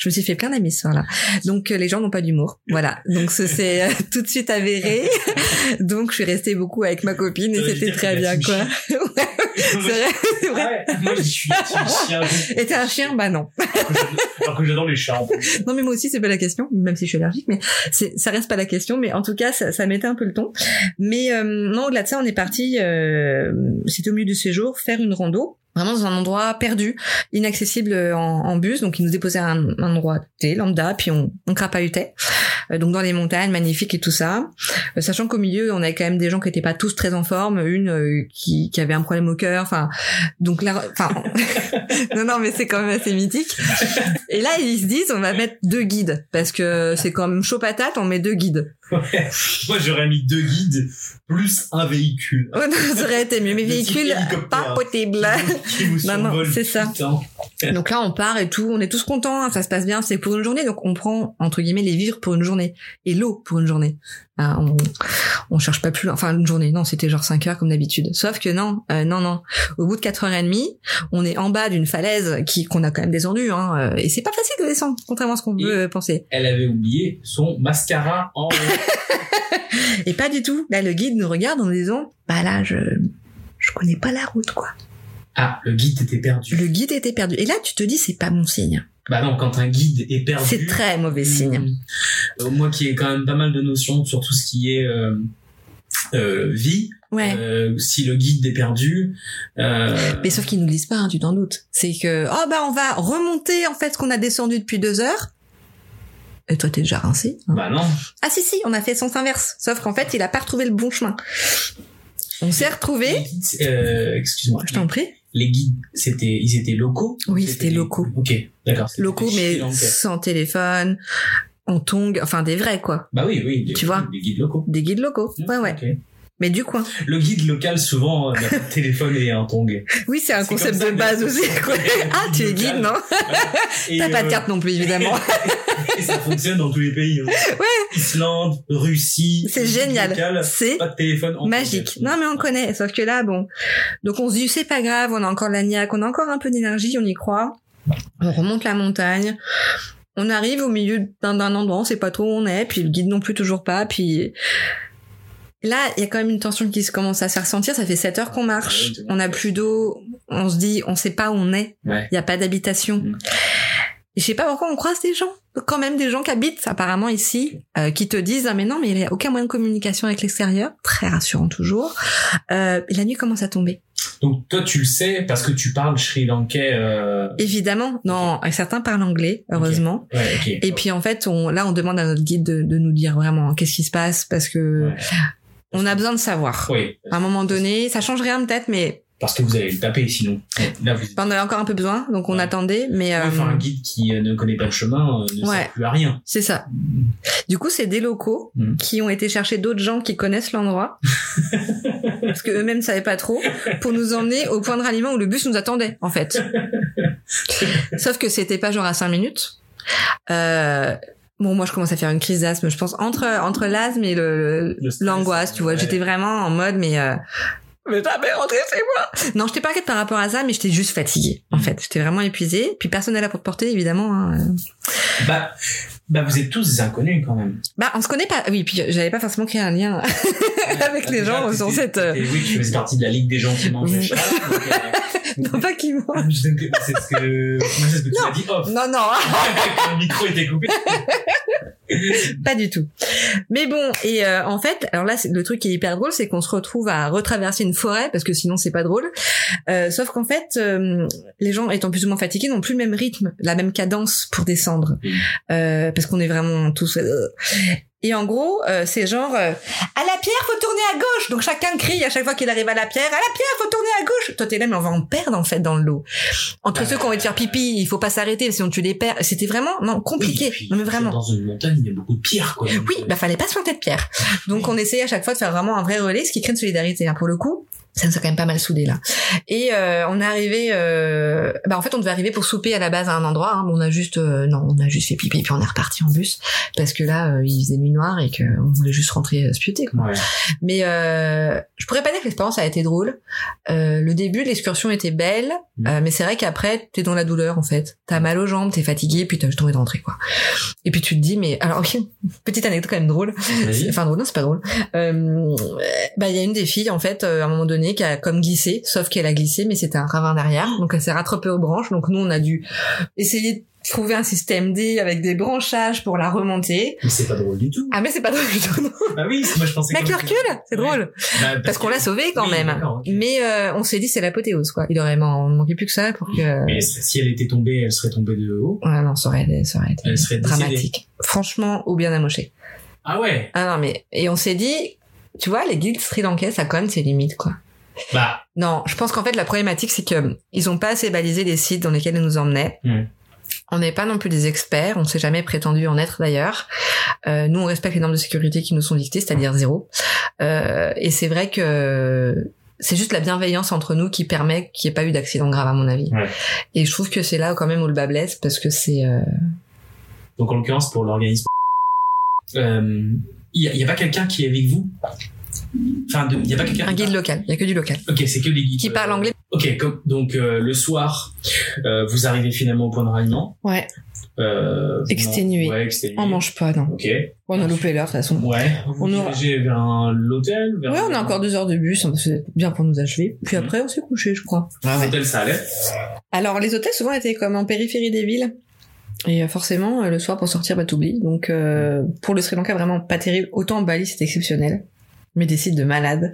je me suis fait plein d'amis ce soir-là. Donc euh, les gens n'ont pas d'humour. Voilà. Donc ce- c'est euh, tout de suite avéré. Donc je suis restée beaucoup avec ma copine et c'était très bien quoi. Ouais, c'est vrai, c'est vrai. Ah ouais, moi je suis, un chien. Et t'es un chien? Bah non. Alors que j'adore les chats en plus. Non mais moi aussi c'est pas la question, même si je suis allergique, mais ça reste pas la question. Mais en tout cas ça, ça mettait un peu le ton. Mais euh, non au-delà de ça on est parti, euh, c'était au milieu du séjour, faire une rando. Vraiment dans un endroit perdu, inaccessible en, en bus, donc ils nous déposaient à un, un endroit T, lambda, puis on, on crapahutait. Euh, donc dans les montagnes, magnifiques et tout ça. Euh, sachant qu'au milieu, on avait quand même des gens qui étaient pas tous très en forme, une euh, qui, qui avait un problème au cœur, enfin, donc là, enfin, non, non, mais c'est quand même assez mythique. Et là, ils se disent, on va mettre deux guides, parce que c'est quand même chaud patate, on met deux guides. Moi j'aurais mis deux guides plus un véhicule. Oh non, ça aurait été mieux. Mais véhicule, pas possible. Non, c'est ça. Donc là, on part et tout, on est tous contents, hein, ça se passe bien, c'est pour une journée, donc on prend, entre guillemets, les vivres pour une journée, et l'eau pour une journée. Ah, on, on cherche pas plus loin, enfin une journée, non, c'était genre 5 heures comme d'habitude. Sauf que non, euh, non, non. Au bout de 4 heures et demie, on est en bas d'une falaise qui qu'on a quand même descendu, hein, euh, et c'est pas facile de descendre, contrairement à ce qu'on peut penser. Elle avait oublié son mascara en. Et pas du tout. Là, le guide nous regarde en nous disant, bah là, je, je connais pas la route, quoi. Ah, le guide était perdu. Le guide était perdu. Et là, tu te dis, c'est pas bon signe. Bah non, quand un guide est perdu. C'est très mauvais signe. Euh, moi qui ai quand même pas mal de notions sur tout ce qui est euh, euh, vie, Ouais. euh, si le guide est perdu, euh, Mais sauf qu'ils nous disent pas, hein, tu t'en doutes. C'est que, oh bah on va remonter en fait ce qu'on a descendu depuis deux heures. Et toi t'es déjà rincé. hein. bah non. Ah si si, on a fait sens inverse. Sauf qu'en fait il a pas retrouvé le bon chemin. On s'est retrouvé. euh, excuse-moi. Je t'en prie. Les guides, c'était, ils étaient locaux? Oui, C'était locaux. Ok, d'accord. Locaux mais sans téléphone, en tongs, enfin des vrais quoi. Bah oui, oui. Des, Tu vois? Des guides locaux. Des guides locaux. Ouais ouais. Ok. Mais du coin. Le guide local, souvent, euh, de téléphone et un tong. Oui c'est un concept ça de base aussi. quoi. Ah tu es guide non T'as pas de euh, carte non plus évidemment. Et ça fonctionne dans tous les pays. hein. Ouais. Islande, Russie. C'est génial. C'est magique. tongue. Non, mais on connaît. Sauf que là, bon. Donc on se dit, c'est pas grave, on a encore de la niaque, on a encore un peu d'énergie, on y croit. On remonte la montagne. On arrive au milieu d'un d'un endroit, on sait pas trop où on est, puis le guide non plus toujours pas, puis là, il y a quand même une tension qui se commence à se faire sentir. Ça fait 7 heures qu'on marche, on monde a fait plus d'eau, on se dit, on sait pas où on est, Ouais. il y a pas d'habitation. Mm. Et Je sais pas pourquoi on croise des gens, quand même des gens qui habitent apparemment ici, euh, qui te disent ah mais non mais il y a aucun moyen de communication avec l'extérieur, très rassurant toujours. Euh, et la nuit commence à tomber. Donc toi tu le sais parce que tu parles sri lankais. Euh... Évidemment, non, certains parlent anglais, heureusement. Ouais. Et puis en fait, on, là on demande à notre guide de, de nous dire vraiment qu'est-ce qui se passe parce que Ouais. On a besoin de savoir. Oui, À un moment donné, ça change rien peut-être, mais parce que vous allez le taper sinon. Là vous. on avait encore un peu besoin, donc on Ouais. attendait. Mais euh, Enfin, un guide qui euh, ne connaît pas le chemin euh, ne Ouais. sert plus à rien. c'est ça. Du coup, c'est des locaux Mm. qui ont été chercher d'autres gens qui connaissent l'endroit, parce que eux-mêmes ne savaient pas trop, pour nous emmener au point de ralliement où le bus nous attendait, en fait. Sauf que c'était pas genre à 5 minutes. Euh, bon, moi, je commence à faire une crise d'asthme, je pense, entre, entre l'asthme et le, l'angoisse, tu vois. ouais. J'étais vraiment en mode, mais, euh, mais jamais rentrer chez moi. Non, j'étais pas inquiète par rapport à ça, mais j'étais juste fatiguée, en Mm. fait. J'étais vraiment épuisée. Puis personne n'est là pour te porter, évidemment. hein. Bah, bah vous êtes tous des inconnus quand même. Bah, on se connaît pas. Oui, puis j'avais pas forcément créé un lien avec Bah, les gens sur cette. euh, Oui, tu faisais partie de la ligue des gens qui mangent Euh, non, pas qu'il Ah, mange. je donne que- C'est ce que, moi, c'est ce que tu Non. m'as dit off. Non, non, Quand le micro était coupé. pas du tout. Mais bon, et euh, en fait, alors là, le truc qui est hyper drôle, c'est qu'on se retrouve à retraverser une forêt, parce que sinon c'est pas drôle. Euh, sauf qu'en fait, euh, les gens étant plus ou moins fatigués n'ont plus le même rythme, la même cadence pour descendre, euh, parce qu'on est vraiment tous. Et en gros, euh, c'est genre euh, à la pierre, faut tourner à gauche. Donc chacun crie à chaque fois qu'il arrive à la pierre, à la pierre, faut tourner à gauche. Toi t'es là, mais on va en perdre en fait dans le lot. Entre ceux qui ont envie de faire pipi, il faut pas s'arrêter, sinon tu les perds. C'était vraiment non compliqué, Oui, puis, non mais vraiment. Dans une montagne, il y a beaucoup de pierres, quoi. Oui, bah fallait pas se planter de pierre. Donc on essayait à chaque fois de faire vraiment un vrai relais, ce qui crée une solidarité. Hein, pour le coup, ça nous a quand même pas mal soudés là. Et euh, on est arrivé, euh, bah en fait on devait arriver pour souper à la base à un endroit. Hein, mais on a juste, euh, non, on a juste fait pipi puis on est reparti en bus parce que là euh, il faisait nuit noire et qu'on voulait juste rentrer euh, se. Quoi. Ouais. Mais euh, je pourrais pas dire que l'expérience a été drôle. Euh, le début de l'excursion était belle, Mm. euh, mais c'est vrai qu'après t'es dans la douleur en fait. T'as mal aux jambes, t'es fatigué, puis t'as juste envie de rentrer quoi. Et puis tu te dis mais alors ok, petite anecdote quand même drôle. Enfin drôle, non c'est pas drôle. Euh, bah il y a une des filles en fait euh, à un moment donné qui a comme glissé, sauf qu'elle a glissé mais c'était un ravin derrière, donc elle s'est rattrapée aux branches. Donc nous on a dû essayer de trouver un système D avec des branchages pour la remonter. Mais c'est pas drôle du tout. Ah mais c'est pas drôle du tout. non. Ah oui, moi je pensais Mec comme- le recul, c'est Ouais. drôle. Bah, Parce qu'on l'a sauvé quand Oui, même. Mais euh, on s'est dit c'est l'apothéose quoi. Il aurait man- manqué plus que ça pour que. Mais si elle était tombée, elle serait tombée de haut. Ouais non ça aurait, ça aurait été Elle serait dramatique. Franchement ou bien amoché. Ah ouais. Ah non mais et on s'est dit tu vois les guides sri lankais ça a quand même ses limites quoi. Bah, Non, je pense qu'en fait la problématique c'est que ils ont pas assez balisé les sites dans lesquels ils nous emmenaient. Hmm. On n'est pas non plus des experts, on s'est jamais prétendu en être d'ailleurs. Euh, nous on respecte les normes de sécurité qui nous sont dictées, c'est-à-dire zéro. Euh, et c'est vrai que c'est juste la bienveillance entre nous qui permet qu'il n'y ait pas eu d'accident grave à mon avis. Ouais. Et je trouve que c'est là quand même où le bas blesse parce que c'est euh, donc en l'occurrence pour l'organisme, euh, il y, a- a pas quelqu'un qui est avec vous? Enfin, il y a pas quelqu'un. un guide local. Il y a que du local Ok, c'est que des guides. qui euh, parle anglais. Ok, comme, donc euh, le soir, euh, vous arrivez finalement au point de ralliement. Ouais. Euh, Exténué. Ouais, exténué. On mange pas non. Ok. On a loupé l'heure de toute façon. Ouais. Vous On aura- vers un- l'hôtel. Vers Ouais, on a encore deux heures de bus, c'est bien pour nous achever. Puis Mhm. après, on s'est couché, je crois. L'hôtel, ça allait. Alors, les hôtels, souvent, étaient comme en périphérie des villes. Et forcément, le soir, pour sortir, bah, t'oublies. Donc, euh, pour le Sri Lanka, vraiment pas terrible. Autant Bali, c'est exceptionnel. Mais des sites de malades.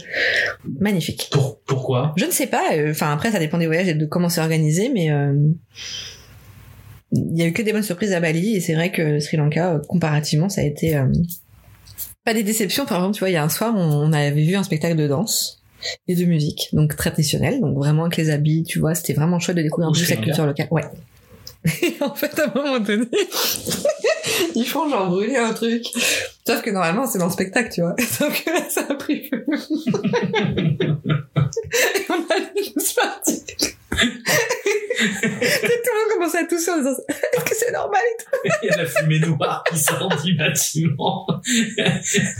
Magnifique. Pour, pourquoi? Je ne sais pas. euh, Enfin, après, ça dépend des voyages et de comment c'est organisé, mais euh, il y a eu que des bonnes surprises à Bali. Et c'est vrai que le Sri Lanka, euh, comparativement, ça a été euh, pas des déceptions. Par exemple, tu vois, il y a un soir, on, avait vu un spectacle de danse et de musique, donc traditionnel, donc vraiment avec les habits, tu vois, c'était vraiment chouette de découvrir un peu cette culture locale. Ouais. Et en fait, à un moment donné, ils font genre brûler un truc. Sauf que normalement, c'est dans le spectacle, tu vois. Sauf que là, ça a pris feu. Et on a tous parti. Et tout le monde commençait à tousser en disant Est-ce que c'est normal et tout? Il y a la fumée noire qui sort du bâtiment.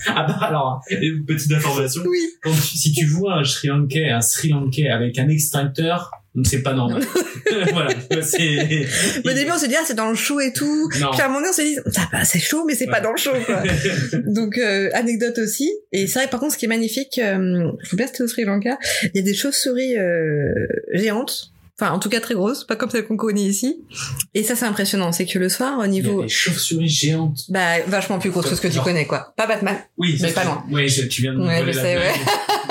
ah bah alors, petite information. Oui. Quand tu- si tu vois un Sri Lankais, un Sri Lankais avec un extincteur, c'est pas normal. voilà, c'est. Au début, on s'est dit Ah, c'est dans le show et tout. Non. Puis à un moment donné, on s'est dit Ça va, c'est chaud, mais c'est pas dans le show, quoi. Donc, euh, anecdote aussi. Et c'est vrai, par contre, ce qui est magnifique, euh, je veux bien c'était au Sri Lanka, il y a des chauves-souris euh, géantes. Enfin, en tout cas très grosses, pas comme celles qu'on connaît ici. Et ça, c'est impressionnant. C'est que le soir, au Il y a niveau... des chauves-souris géantes. Bah, vachement plus grosses que ce que tu connais, quoi. Pas Batman. Oui, Mais ça, pas loin. Oui, tu viens de me Ouais, je sais, ouais.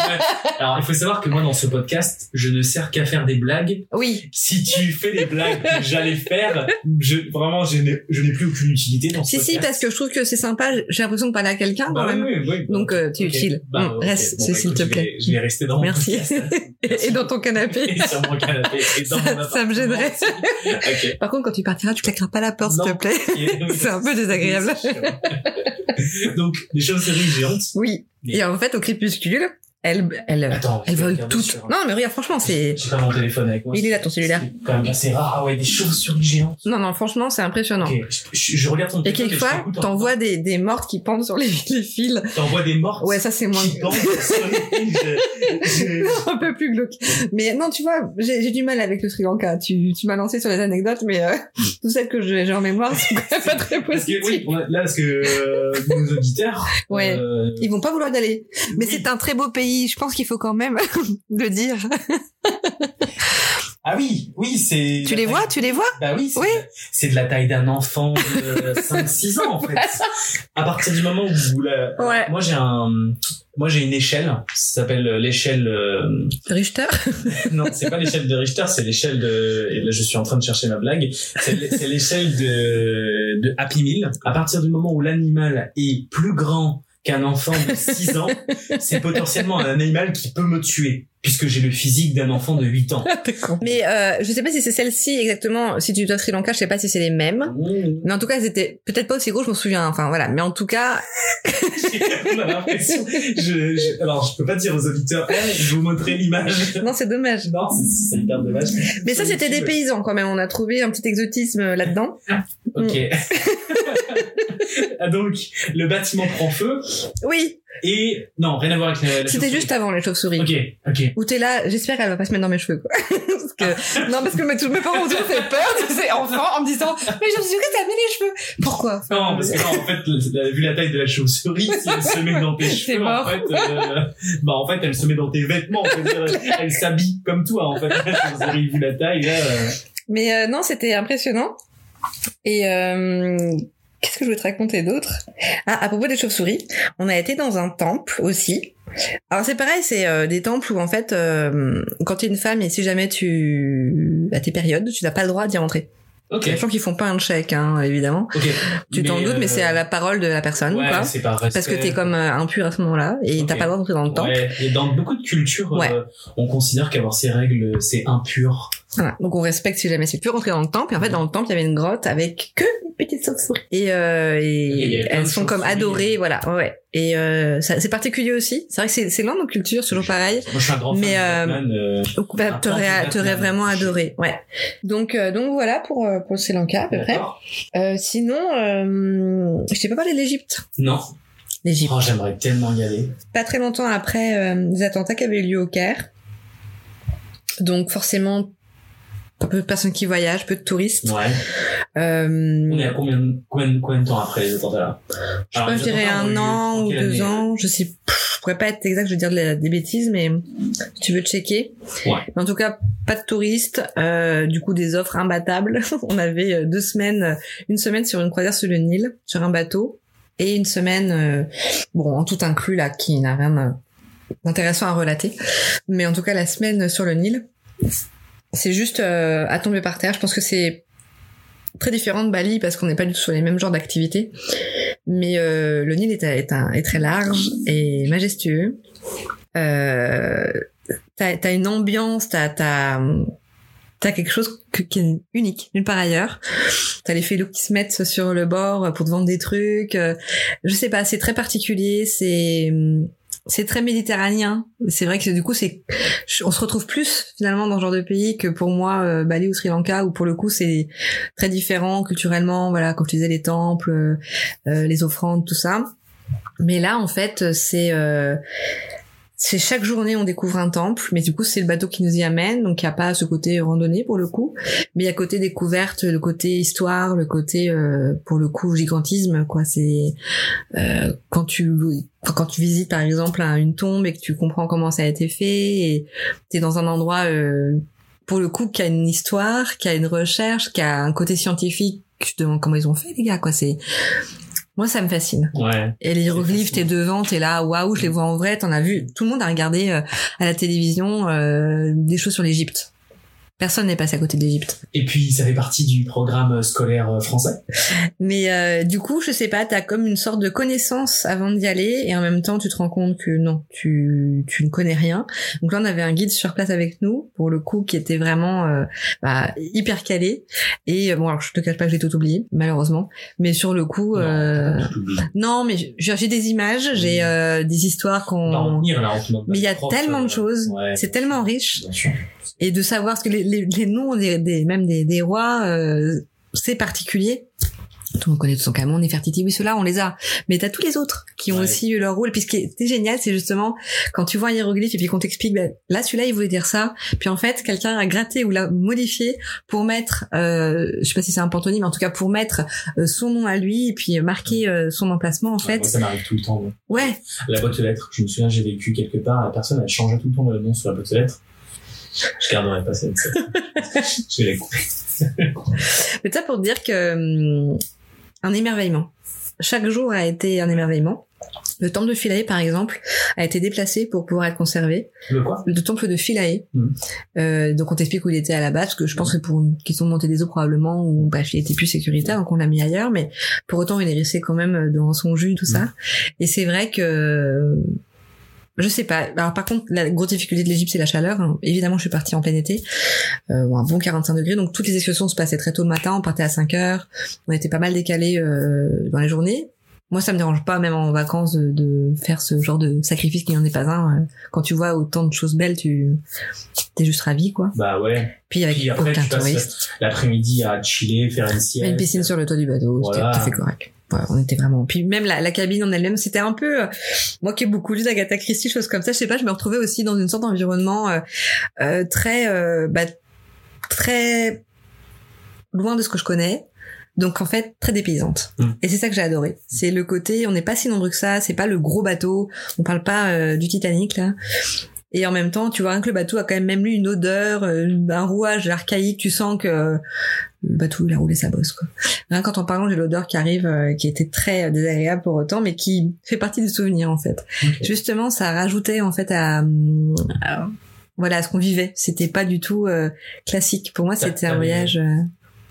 Alors, il faut savoir que moi, dans ce podcast, je ne sers qu'à faire des blagues. Oui. Si tu fais les blagues que j'allais faire, je, vraiment, je n'ai, je n'ai plus aucune utilité dans ce Si, si, podcast. parce que je trouve que c'est sympa. J'ai l'impression de parler à quelqu'un, Bah quand même. oui, oui, oui. Donc, euh, tu Ok. chill. Bah, reste, Bon, bah, s'il te plaît. Je vais rester dans mon Merci. podcast. Et dans ton canapé. Et sur mon canapé. Et dans Ça- mon ça me gênerait. Par contre, quand tu partiras, tu claqueras pas la porte, s'il te plaît. C'est un peu désagréable. Donc, des chauves-souris géantes. Oui. Mais- Et en fait, au crépuscule, elle, elle, Attends, elle vole toutes. sur- Non, mais regarde, franchement, c'est, J'ai pas mon téléphone avec moi. il est là, ton cellulaire. C'est quand même assez rare. Ah ouais, des chauves-souris géantes. Non, non, franchement, c'est impressionnant. Je, regarde ton Et quelquefois, en t'envoies des, des mortes qui pendent sur les, les fils. T'envoies des morts. Ouais, ça, c'est moins, Qui pendent sur les fils. Je- un peu plus glauque. Mais non, tu vois, j'ai j'ai du mal avec le Sri Lanka. Tu, tu m'as lancé sur les anecdotes, mais euh, toutes celles que j'ai j'ai en mémoire sont quand même pas très Parce que, positives. oui, là, parce que euh, nos auditeurs. Ouais. euh, Ils vont pas vouloir y aller. Mais oui. c'est un très beau pays. Je pense qu'il faut quand même le dire. Ah oui, oui, c'est. Tu les vois, tu les vois Bah oui, c'est Oui. de- c'est de la taille d'un enfant de 5-6 ans en fait. À partir du moment où la- Ouais. moi j'ai un, moi j'ai une échelle, ça s'appelle l'échelle. euh, Richter Non, c'est pas l'échelle de Richter, c'est l'échelle de. Et là, je suis en train de chercher ma blague. C'est l'échelle de de Happy Meal. À partir du moment où l'animal est plus grand qu'un enfant de 6 ans, c'est potentiellement un animal qui peut me tuer, puisque j'ai le physique d'un enfant de 8 ans. Mais euh, je sais pas si c'est celle-ci exactement. Si tu dois Sri Lanka, je sais pas si c'est les mêmes. Mais en tout cas, c'était peut-être pas aussi gros, je m'en souviens. Enfin voilà. Mais en tout cas, On a l'impression. Je, je, alors, je peux pas dire aux auditeurs, Eh, je vais vous montrer l'image. non, c'est dommage. Non, c'est hyper dommage. Mais ça, c'était des paysans quand même. On a trouvé un petit exotisme là-dedans. Ok. Ah, Donc, le bâtiment prend feu Oui, et non, rien à voir avec la. la c'était chauve-souris. juste avant les chauves-souris. Ok, ok. Où t'es là, j'espère qu'elle va pas se mettre dans mes cheveux, quoi. parce que, non, parce que mes, mes parents ont toujours fait peur, enfant, en me disant, mais je me suis dit que t'as mis les cheveux. Pourquoi? Non, parce que non, en fait, la- vu la taille de la chauve-souris, si elle se met dans tes cheveux, en fait, euh, bah en fait, elle se met dans tes vêtements. dire, elle s'habille comme toi, en fait. La chauve-souris, vu la taille, là. euh, Mais euh, non, c'était impressionnant. Et euh, qu'est-ce que je voulais te raconter d'autre? Ah, à propos des chauves-souris, on a été dans un temple aussi. Alors c'est pareil, c'est euh, des temples où en fait, euh, quand tu es une femme et si jamais tu as tes périodes, tu n'as pas le droit d'y rentrer. Ok. Il y a des gens qui font pas un check, hein, évidemment. Ok. Tu t'en doutes, mais c'est à euh, la parole de la personne, Ouais, quoi. c'est par Parce que t'es comme impur à ce moment-là et Ok. t'as pas le droit d'entrer dans le temple. Ouais, et dans beaucoup de cultures, Ouais. on considère qu'avoir ces règles, c'est impur. Voilà. Donc on respecte si jamais c'est plus rentrer dans le temple. Et en fait, dans le temple, il y avait une grotte avec que des petites chauves-souris. Et, euh, et elles sont comme adorées, voilà. Ouais. Et euh, c'est particulier aussi. C'est vrai que c'est, c'est loin de nos cultures, c'est toujours pareil. Moi, je suis un grand Mais, fan euh, euh, Donc, bah, t'aurais, vraiment adoré. Ouais. Donc, euh, donc voilà pour euh, pour Sri Lanka à peu près. Euh, sinon, euh, je t'ai pas parlé de l'Égypte. Non. L'Égypte. Oh, j'aimerais tellement y aller. Pas très longtemps après euh, les attentats qui avaient eu lieu au Caire. Donc forcément, peu de personnes qui voyagent, peu de touristes. Ouais. Euh, On est à combien, combien, combien de temps après les attentats là Je sais pas, je dirais un an ou deux ans, je sais, je pourrais pas être exact, je vais dire des bêtises, mais si tu veux checker. Ouais. Mais en tout cas, pas de touristes, euh, du coup des offres imbattables. On avait euh, deux semaines, euh, une semaine sur une croisière sur le Nil, sur un bateau, et une semaine, euh, bon, en tout inclus là, qui n'a rien d'intéressant à relater. Mais en tout cas, la semaine sur le Nil, c'est juste euh, à tomber par terre. Je pense que c'est très différent de Bali parce qu'on n'est pas du tout sur les mêmes genres d'activités. Mais euh, le Nil est, est, très large et majestueux. Euh, t'as as une ambiance, t'as quelque chose qui est unique nulle part ailleurs. T'as les félos qui se mettent sur le bord pour te vendre des trucs. Euh, Je sais pas, c'est très particulier. C'est c'est très méditerranéen. C'est vrai que du coup, c'est on se retrouve plus finalement dans ce genre de pays que pour moi euh, Bali ou Sri Lanka où pour le coup c'est très différent culturellement. Voilà, comme tu disais les temples, euh, euh, les offrandes, tout ça. Mais là, en fait, c'est euh, c'est chaque journée on découvre un temple, mais du coup c'est le bateau qui nous y amène, donc il n'y a pas ce côté randonnée pour le coup, mais il y a côté découverte, le côté histoire, le côté euh, pour le coup gigantisme quoi. C'est euh, quand tu quand tu visites par exemple un- une tombe et que tu comprends comment ça a été fait et t'es dans un endroit euh, pour le coup qui a une histoire, qui a une recherche, qui a un côté scientifique. Tu te demandes comment ils ont fait les gars quoi. C'est moi ça me fascine. Ouais. Et les hiéroglyphes, t'es devant, t'es là, waouh, je les vois en vrai, t'en as vu. Tout le monde a regardé euh, à la télévision euh, des choses sur l'Égypte. Personne n'est passé à côté de l'Égypte. Et puis, ça fait partie du programme scolaire euh, français. Mais euh, du coup, je sais pas, t'as comme une sorte de connaissance avant d'y aller, et en même temps, tu te rends compte que non, tu, tu ne connais rien. Donc là, on avait un guide sur place avec nous, pour le coup, qui était vraiment euh, bah, hyper calé. Et euh, bon, alors je te cache pas que j'ai tout oublié, malheureusement. Mais sur le coup, euh, Non, oublié. non, mais j'ai des images, j'ai euh, des histoires qu'on Mais il y a tellement de euh, choses, ouais, c'est tellement riche, bien sûr. Et de savoir ce que les, les, les noms des, des même des, des rois, euh, c'est particulier. Tout le monde connaît Toutankhamon, Nefertiti, oui, ceux-là, on les a. Mais t'as tous les autres qui ont Ouais. aussi eu leur rôle. Puis ce qui était génial, c'est justement quand tu vois un hiéroglyphe et puis qu'on t'explique, ben, là, celui-là, il voulait dire ça. Puis en fait, quelqu'un a gratté ou l'a modifié pour mettre, euh, je sais pas si c'est un pantonyme, mais en tout cas pour mettre euh, son nom à lui et puis marquer euh, son emplacement, en Ouais, fait. moi, ça m'arrive tout le temps. moi. Ouais, La boîte aux lettres, je me souviens, j'ai vécu quelque part, la personne, elle changeait tout le temps le nom sur la boîte aux lettres. Je garderai pas cette. je vais la couper. Mais ça pour te dire que hum, un émerveillement. Chaque jour a été un émerveillement. Le temple de Philae, par exemple, a été déplacé pour pouvoir être conservé. Le quoi? Le temple de Philae. Mhm. Euh, donc on t'explique où il était à la base, parce que je pense que pour question de montée des eaux probablement, ou bref, il était plus sécuritaire, donc on l'a mis ailleurs, mais pour autant il est resté quand même dans son jus, tout ça. Et c'est vrai que je sais pas. Alors par contre, la grosse difficulté de l'Égypte, c'est la chaleur. hein. Évidemment, je suis partie en plein été, euh, bon, un bon 45 degrés, donc toutes les excursions se passaient très tôt le matin. On partait à 5 heures. On était pas mal décalés euh, dans les journées. Moi, ça me dérange pas, même en vacances, de, de faire ce genre de sacrifice qui n'en est pas un. Euh, Quand tu vois autant de choses belles, tu t'es juste ravi, quoi. Bah ouais. Puis avec Puis après, aucun touriste. l'après-midi à chiller, faire une sieste. Une piscine sur le toit du bateau, Voilà. c'était tout fait correct. Ouais, on était vraiment. Puis même la, la cabine en elle-même, c'était un peu. euh, moi qui ai beaucoup lu d'Agatha Christie, choses comme ça, je sais pas, je me retrouvais aussi dans une sorte d'environnement euh, euh, très, euh, bah, très loin de ce que je connais. Donc en fait très dépaysante. Mm. Et c'est ça que j'ai adoré. C'est le côté, on n'est pas si nombreux que ça. C'est pas le gros bateau. On parle pas euh, du Titanic là. Et en même temps, tu vois rien que le bateau a quand même même lui une odeur, euh, un rouage archaïque. Tu sens que euh, le bateau il a roulé sa bosse quoi. Rien qu'en t'en parlant, j'ai l'odeur qui arrive, euh, qui était très euh, désagréable pour autant, mais qui fait partie des souvenirs en fait. Justement, ça rajoutait en fait à, à- voilà à ce qu'on vivait. C'était pas du tout euh, classique. Pour moi, c'était un voyage. euh,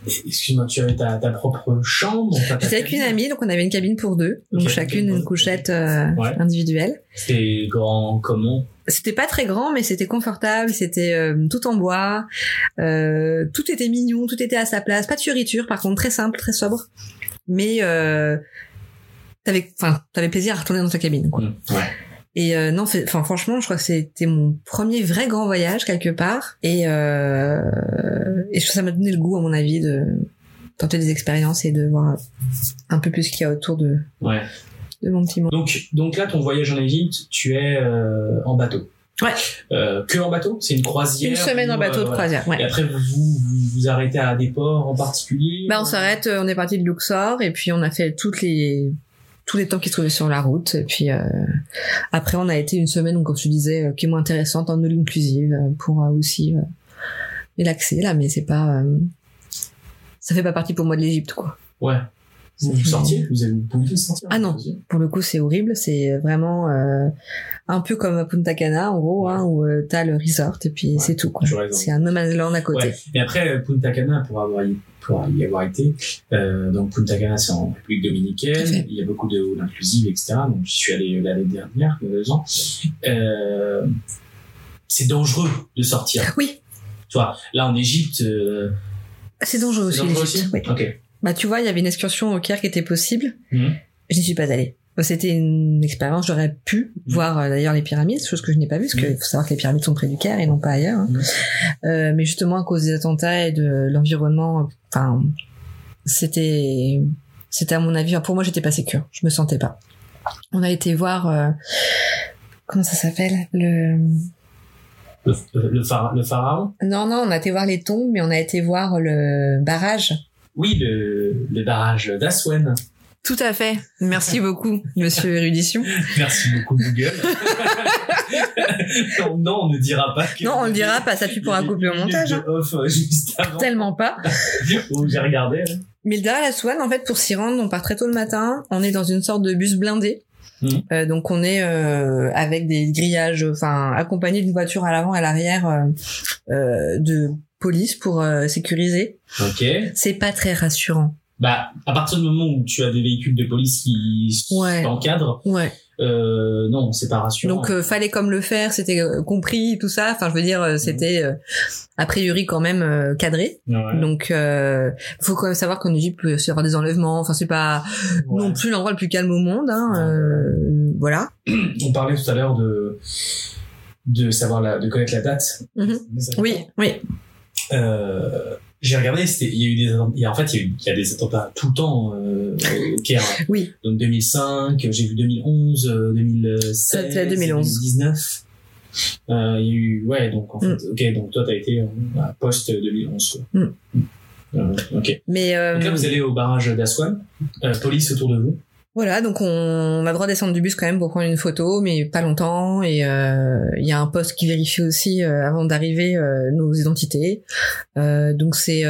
Excuse-moi, tu avais ta, ta propre chambre J'étais avec une amie, donc on avait une cabine pour deux, donc chacune une couchette euh, Ouais. individuelle. C'était grand comment? C'était pas très grand, mais c'était confortable. C'était euh, tout en bois, euh, tout était mignon, tout était à sa place. Pas de fioritures, par contre, très simple, très sobre. Mais euh, t'avais, enfin, t'avais plaisir à retourner dans ta cabine. Quoi. Mm, Ouais. Et euh, non, enfin franchement, je crois que c'était mon premier vrai grand voyage quelque part. Et euh, et ça m'a donné le goût, à mon avis, de tenter des expériences et de voir un peu plus ce qu'il y a autour de, Ouais. de mon petit monde. Donc, donc là, ton voyage en Égypte, tu es euh, en bateau. Ouais. Euh, que en bateau? C'est une croisière Une semaine en bateau euh, de voilà. croisière, ouais. Et après, vous vous, vous vous arrêtez à des ports en particulier? Bah on s'arrête, euh, on est parti de Luxor et puis on a fait toutes les tous les temps qui se trouvaient sur la route et puis euh, après on a été une semaine donc comme tu disais euh, qui est moins intéressante en all inclusive euh, pour aussi relaxer là mais c'est pas ça fait pas partie pour moi de l'Égypte quoi. Ouais. Vous, vous sortiez Vous avez vous pouviez sortir Ah non. Pour le coup c'est horrible, c'est vraiment euh, un peu comme à Punta Cana en gros hein, où euh, t'as le resort et puis Ouais, c'est tout quoi. C'est un no man's land à côté. Ouais. Et après, euh, Punta Cana, pour avoir y, pour y avoir été, euh, donc Punta Cana, c'est en République dominicaine. Il y a beaucoup de all inclusive, etc. Donc, j'y suis allé l'année dernière, il y a deux ans. Euh, c'est dangereux de sortir. Oui, Tu vois, là en Égypte, euh, c'est dangereux aussi dangereux aussi. oui. Ok. Bah tu vois, il y avait une excursion au Caire qui était possible. Mhm. Je n'y suis pas allée. C'était une expérience, j'aurais pu Mhm. voir euh, d'ailleurs les pyramides, chose que je n'ai pas vue, parce qu'il Mhm. faut savoir que les pyramides sont près du Caire et non pas ailleurs. hein. Euh, mais justement à cause des attentats et de l'environnement, enfin, c'était, c'était à mon avis, pour moi j'étais pas sécure, je me sentais pas. On a été voir, euh, comment ça s'appelle? Le, Le, le, phara- le pharaon? non non, on a été voir les tombes, mais on a été voir le barrage. Oui, le, le barrage d'Aswen. Tout à fait. Merci beaucoup, Monsieur Érudition. Merci beaucoup Google. non, non, on ne dira pas. que- Non, on le dira pas, ça tu pourras couper au montage. hein. Off euh, juste avant. Tellement pas. où j'ai regardé. hein. Mais le Dar el Aswan, en fait, pour s'y rendre, on part très tôt le matin. On est dans une sorte de bus blindé. Mhm. Euh, donc on est euh, avec des grillages, enfin accompagné d'une voiture à l'avant et à l'arrière euh, euh, de police pour euh, sécuriser. Ok. C'est pas très rassurant. Bah, à partir du moment où tu as des véhicules de police qui Ouais. t'encadrent, Ouais. euh, non, c'est pas rassurant. Donc euh, fallait comme le faire, c'était euh, compris tout ça. Enfin je veux dire, euh, c'était euh, a priori quand même cadré. Ouais. Donc faut quand même savoir qu'en Égypte il peut y avoir des enlèvements. Enfin c'est pas Ouais. non plus l'endroit le plus calme au monde. Hein, voilà. On parlait tout à l'heure de de savoir la, de connaître la date. Mhm. Oui, oui. Euh, j'ai regardé, il y a eu des, attentats- il y a, en fait, il y a, eu, il y a des attentats tout le temps euh, au Caire. Oui. Donc 2005, j'ai vu 2011, euh, 2016, C'était 2011. 2019. Euh, il y a eu, ouais, donc en fait, Mm. ok, donc toi t'as été euh, post 2011. Quoi. Mm. Euh, ok. Mais euh, Donc là vous allez au barrage d'Aswan, police autour de vous. Voilà, donc on, a droit de descendre du bus quand même pour prendre une photo, mais pas longtemps. Et euh, il y a un poste qui vérifie aussi euh, avant d'arriver euh, nos identités. donc c'est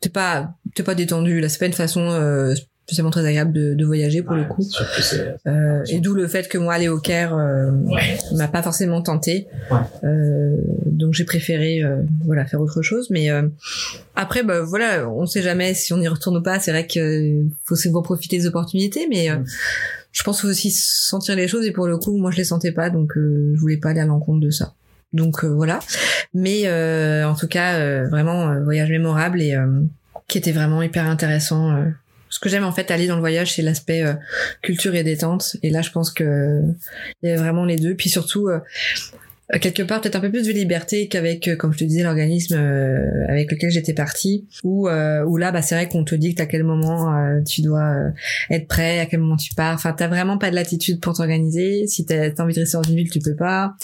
t'es pas t'es pas détendu. Là, c'est pas une façon spécialement très agréable de, de voyager pour le coup. Euh, et d'où le fait que moi aller au Caire euh, m'a pas forcément tenté. Euh, donc j'ai préféré euh, voilà faire autre chose. Mais euh, après bah voilà, on sait jamais si on y retourne ou pas. C'est vrai que faut aussi profiter des opportunités, mais mm. je pense qu'il faut aussi sentir les choses. Et pour le coup, moi je les sentais pas, donc je voulais pas aller à l'encontre de ça. Donc voilà. Mais en tout cas, vraiment voyage mémorable et qui était vraiment hyper intéressant que j'aime en fait aller dans le voyage, c'est l'aspect euh, culture et détente. Et là, je pense que il y a vraiment les deux. Puis surtout, euh, euh, quelque part peut-être un peu plus de liberté qu'avec euh, comme je te disais l'organisme euh, avec lequel j'étais partie où où là bah c'est vrai qu'on te dicte à quel moment tu dois être prêt à quel moment tu pars. Enfin t'as vraiment pas de latitude pour t'organiser. Si t'as as envie de rester dans une ville tu peux pas.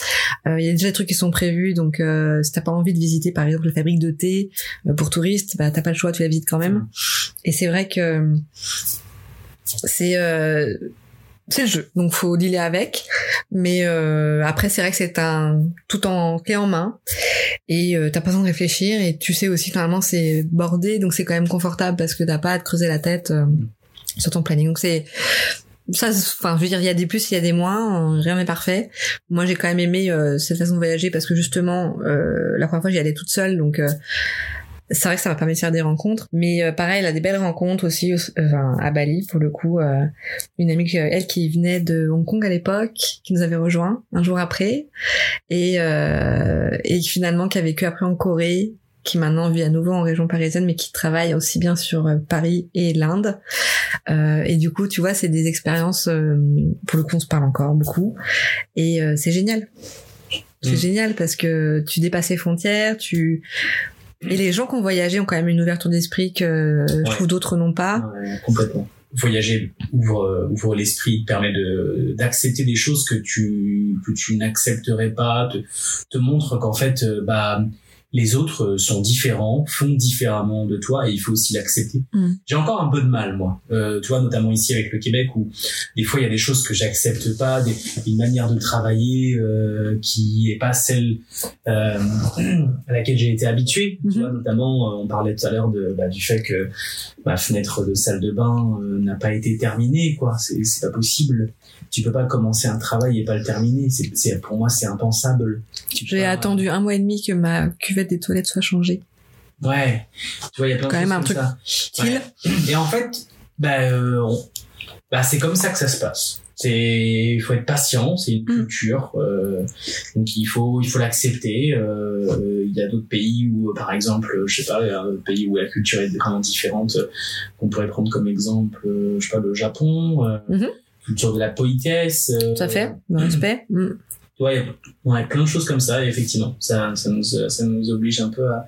Il y a déjà des trucs qui sont prévus donc si t'as pas envie de visiter par exemple la fabrique de thé pour touristes bah t'as pas le choix tu la visites quand même. Et c'est vrai que c'est c'est le jeu, donc faut dealer avec. Mais euh, après, c'est vrai que c'est un tout en clé en main et euh, t'as pas besoin de réfléchir et tu sais aussi finalement c'est bordé, donc c'est quand même confortable parce que t'as pas à te creuser la tête euh, sur ton planning. Donc c'est ça, enfin, je veux dire, il y a des plus, il y a des moins, rien n'est parfait. Moi, j'ai quand même aimé euh, cette façon de voyager parce que justement, la première fois, j'y allais toute seule, donc c'est vrai que ça m'a permis de faire des rencontres, mais euh, pareil, elle a des belles rencontres aussi enfin, à Bali pour le coup. Euh, une amie, elle qui venait de Hong Kong à l'époque, qui nous avait rejoint un jour après, et euh, et finalement qui a vécu après en Corée, qui maintenant vit à nouveau en région parisienne, mais qui travaille aussi bien sur euh, Paris et l'Inde. Euh, et du coup, tu vois, c'est des expériences. pour le coup, on se parle encore beaucoup, et c'est génial. C'est mm. génial parce que tu dépasses les frontières, tu et les gens qui ont voyagé ont quand même une ouverture d'esprit que je trouve d'autres n'ont pas. complètement. Voyager ouvre, ouvre l'esprit, permet de d'accepter des choses que tu que tu n'accepterais pas, te, te montre qu'en fait, euh, bah les autres euh, sont différents, font différemment de toi et il faut aussi l'accepter. Mm. J'ai encore un peu de mal moi, euh, tu vois, notamment ici avec le Québec où des fois il y a des choses que j'accepte pas, des, une manière de travailler euh, qui est pas celle euh, à laquelle j'ai été habitué. Tu mm-hmm. vois, notamment euh, on parlait tout à l'heure de bah, du fait que ma fenêtre de salle de bain n'a pas été terminée, quoi. C'est pas possible tu peux pas commencer un travail et pas le terminer. C'est, pour moi, c'est impensable. J'ai attendu un mois et demi que ma cuvette des toilettes soit changée. Ouais. Tu vois, il y a plein Quand de même un truc style. Et en fait, bah, euh, bah, c'est comme ça que ça se passe. C'est, il faut être patient, c'est une mm. culture, euh, donc il faut, il faut l'accepter. Euh, il y a d'autres pays où, par exemple, je sais pas, il y a un pays où la culture est vraiment différente, qu'on pourrait prendre comme exemple, je sais pas, le Japon. Mm-hmm culture de la politesse. Euh, Tout à fait, le respect. Mm. Ouais, il y a plein de choses comme ça, et effectivement, ça, ça, nous, ça nous oblige un peu à,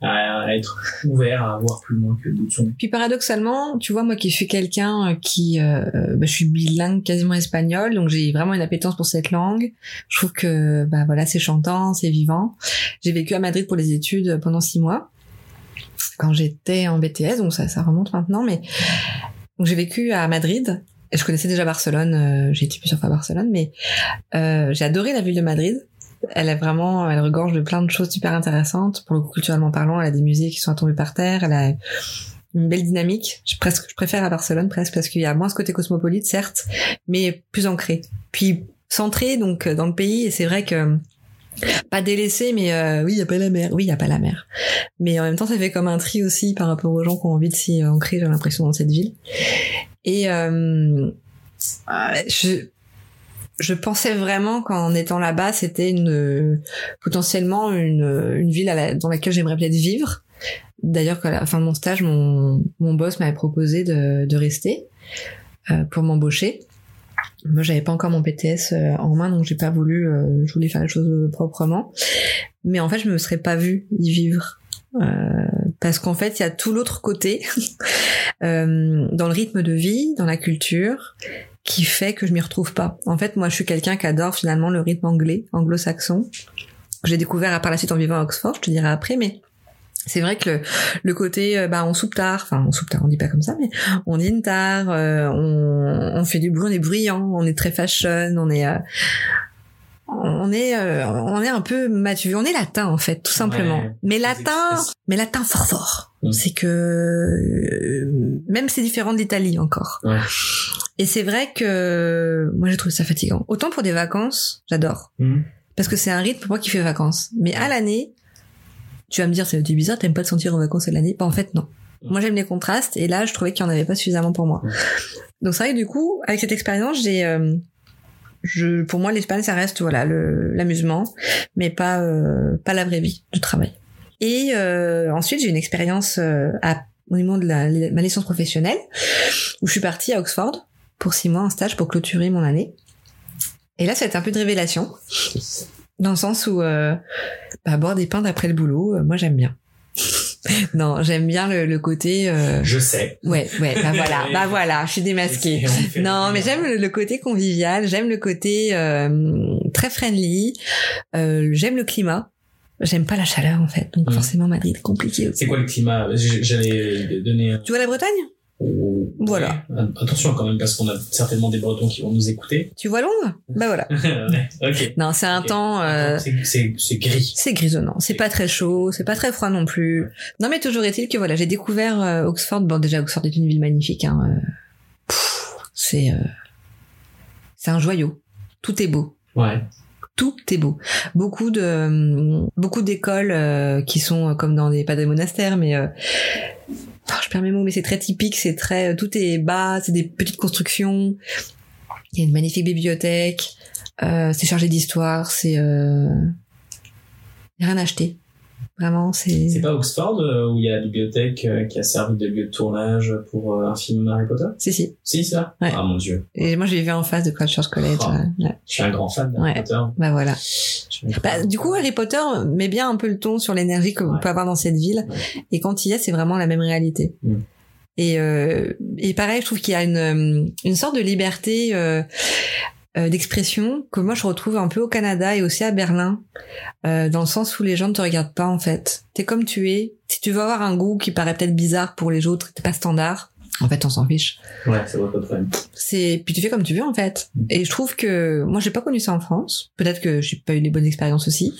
à être ouvert, à voir plus loin que d'autres Puis paradoxalement, tu vois, moi qui suis quelqu'un qui, euh, bah, je suis bilingue quasiment espagnol, donc j'ai vraiment une appétence pour cette langue. Je trouve que, bah voilà, c'est chantant, c'est vivant. J'ai vécu à Madrid pour les études pendant six mois, quand j'étais en BTS, donc ça, ça remonte maintenant, mais donc j'ai vécu à Madrid je connaissais déjà Barcelone, euh, j'ai été plusieurs fois à Barcelone, mais euh, j'ai adoré la ville de Madrid. Elle est vraiment, elle regorge de plein de choses super intéressantes. Pour le coup, culturellement parlant, elle a des musées qui sont tombés par terre. Elle a une belle dynamique. Je préfère à Barcelone presque parce qu'il y a moins ce côté cosmopolite, certes, mais plus ancré. Puis centré donc dans le pays. Et c'est vrai que pas délaissé, mais euh, oui, il y a pas la mer. Oui, il y a pas la mer. Mais en même temps, ça fait comme un tri aussi par rapport aux gens qui ont envie de s'y ancrer. J'ai l'impression dans cette ville. Et euh, je, je pensais vraiment qu'en étant là-bas, c'était une potentiellement une, une ville dans laquelle j'aimerais peut-être vivre. D'ailleurs, qu'à la fin de mon stage, mon, mon boss m'avait proposé de, de rester euh, pour m'embaucher. Moi, j'avais pas encore mon PTS euh, en main, donc j'ai pas voulu. Euh, je voulais faire les choses proprement. Mais en fait, je me serais pas vue y vivre. Euh, parce qu'en fait, il y a tout l'autre côté euh, dans le rythme de vie, dans la culture, qui fait que je m'y retrouve pas. En fait, moi, je suis quelqu'un qui adore finalement le rythme anglais, anglo-saxon. J'ai découvert à par la suite en vivant à Oxford, je te dirai après, mais c'est vrai que le, côté euh, bah on soupe tard enfin on soupe tard on dit pas comme ça mais on dîne tard euh, on, on fait du bruit on est bruyant on est très fashion on est euh, on est euh, on est un peu mature on est latin en fait tout simplement Ouais, mais latin mais latin fort fort Mm. c'est que euh, même c'est différent de l'Italie encore Ouais. et c'est vrai que moi j'ai trouvé ça fatigant autant pour des vacances j'adore Mhm. parce que c'est un rythme pour moi qui fait vacances. Mais à l'année, tu vas me dire, c'est bizarre, t'aimes pas te sentir en vacances à l'année Bah en fait, non. Moi, j'aime les contrastes, et là, je trouvais qu'il y en avait pas suffisamment pour moi. Donc c'est vrai que du coup, avec cette expérience, j'ai, euh, je, pour moi, l'Espagne, ça reste voilà l'amusement, mais pas euh, pas la vraie vie du travail. Et euh, ensuite, j'ai une expérience euh, à, au niveau de ma licence professionnelle, où je suis partie à Oxford pour six mois en stage pour clôturer mon année. Et là, ça a été un peu de révélation, dans le sens où euh, bah, boire des pains d'après le boulot, euh, moi j'aime bien. non, j'aime bien le, le côté. euh, Je sais. Ouais, ouais, bah voilà, bah voilà, je suis démasquée. Non, mais j'aime le, le côté convivial, j'aime le côté euh, très friendly, euh, j'aime le climat. J'aime pas la chaleur en fait, donc Mhm. forcément Madrid compliqué aussi. C'est quoi le climat? J'allais donner. un- Tu vois la Bretagne? Voilà. Attention quand même parce qu'on a certainement des Bretons qui vont nous écouter. Tu vois Londres Bah voilà. Ouais, ok. Non, c'est un temps. euh, C'est- gris. C'est grisonnant. C'est pas très chaud, c'est pas très froid non plus. Non, mais toujours est-il que voilà, j'ai découvert euh, Oxford. Bon, déjà Oxford est une ville magnifique. Hein. euh, C'est euh, c'est un joyau. Tout est beau. Ouais. Tout est beau. Beaucoup de euh, beaucoup d'écoles euh, qui sont euh, comme dans des pas des monastères, mais oh, je perds mes mots, mais c'est très typique. C'est très tout est bas. C'est des petites constructions. Il y a une magnifique bibliothèque. C'est chargé d'histoire. C'est rien à acheter. Vraiment, c'est. C'est pas Oxford euh, où il y a la bibliothèque euh, qui a servi de lieu de tournage pour euh, un film Harry Potter? Si si. Si, ça? Ouais. Ah mon dieu. Et moi, je l'ai vu en face de Christchurch College. Oh. ouais. Je suis un grand fan d'Harry Ouais. Potter. Bah voilà. Bah, du coup, Harry Potter met bien un peu le ton sur l'énergie qu'on Ouais. peut avoir dans cette ville. Et quand il y est, c'est vraiment la même réalité. Mm. Et, euh, et pareil, je trouve qu'il y a une, une sorte de liberté euh, euh, d'expression que moi je retrouve un peu au Canada et aussi à Berlin, euh, dans le sens où les gens ne te regardent pas en fait. T'es comme tu es. Si tu veux avoir un goût qui paraît peut-être bizarre pour les autres, t'es pas standard. En fait, on s'en fiche. Ouais, pas de problème. C'est puis tu fais comme tu veux en fait. Mm. Et je trouve que moi j'ai pas connu ça en France. Peut-être que j'ai pas eu les bonnes expériences aussi.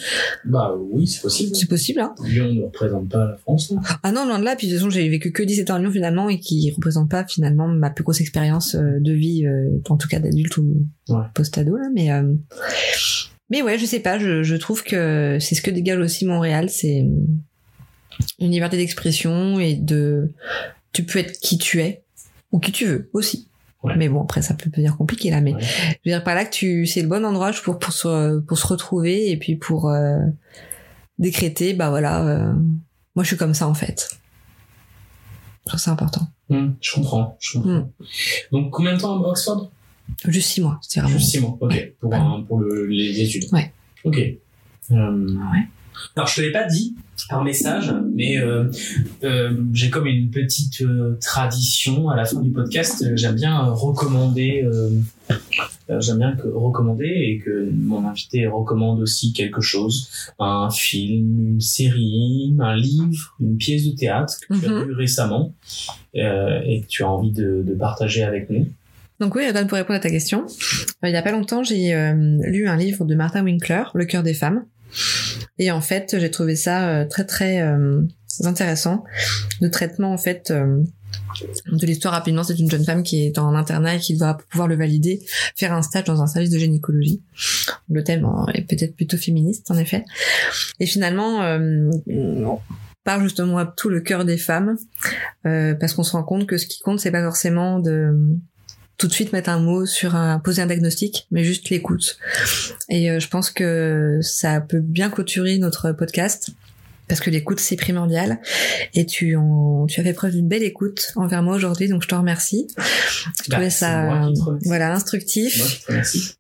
Bah oui, c'est possible. C'est possible hein. Lyon ne représente pas la France. là. Ah non, loin de là. Puis de toute façon, j'ai vécu que 17 ans à Lyon finalement et qui représente pas finalement ma plus grosse expérience euh, de vie, euh, en tout cas d'adulte ou Ouais. post-ado là. Mais euh, mais ouais, je sais pas. Je, je trouve que c'est ce que dégage aussi Montréal, c'est une liberté d'expression et de tu peux être qui tu es ou qui tu veux aussi. Ouais. Mais bon, après ça peut devenir compliqué là. Mais Ouais. je veux dire par là que tu c'est le bon endroit pour pour se pour se retrouver et puis pour euh, décréter bah voilà euh, moi je suis comme ça en fait je trouve ça important Hum, je comprends. Je comprends. Hum. Donc combien de temps à Oxford? Juste six mois c'est vraiment Juste six mois. Ok. Pour, un, pour le, les études. Ouais. Ok. Euh, Alors je te l'ai pas dit par message, mais euh, euh, j'ai comme une petite euh, tradition à la fin du podcast. J'aime bien recommander. J'aime bien que, recommander et que mon invité recommande aussi quelque chose, un film, une série, un livre, une pièce de théâtre que tu as Mhm. vu récemment et que tu as envie de, de partager avec nous. donc oui Adam, pour répondre à ta question il y a pas longtemps j'ai lu un livre de Martin Winkler Le cœur des femmes et en fait j'ai trouvé ça euh, très très euh, intéressant le traitement en fait euh, de l'histoire rapidement, c'est une jeune femme qui est en internat et qui doit pouvoir le valider, faire un stage dans un service de gynécologie. Le thème est peut-être plutôt féministe en effet. Et finalement, euh, parle justement tout le cœur des femmes euh, parce qu'on se rend compte que ce qui compte c'est pas forcément de tout de suite mettre un mot sur un poser un diagnostic, mais juste l'écoute. Et euh, je pense que ça peut bien clôturer notre podcast parce que l'écoute c'est primordial et tu tu as fait preuve d'une belle écoute envers moi aujourd'hui donc je te remercie. Je Bah, trouvais ça voilà instructif.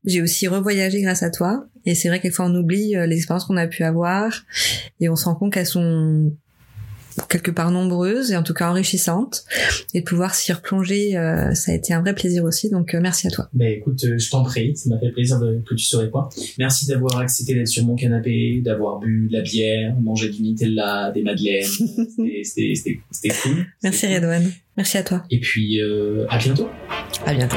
J'ai aussi revoyagé grâce à toi et c'est vrai quelquefois on oublie euh, les expériences qu'on a pu avoir et on se rend compte qu'elles sont quelque part nombreuses et en tout cas enrichissantes. Et de pouvoir s'y replonger, euh, ça a été un vrai plaisir aussi. Donc euh, merci à toi. Ben écoute, euh, je t'en prie, ça m'a fait plaisir de, que tu saurais quoi. Merci d'avoir accepté d'être sur mon canapé, d'avoir bu de la bière, mangé du Nutella, des madeleines. C'était- cool. Merci cool. Redouane. Merci à toi. Et puis euh, à bientôt. À bientôt.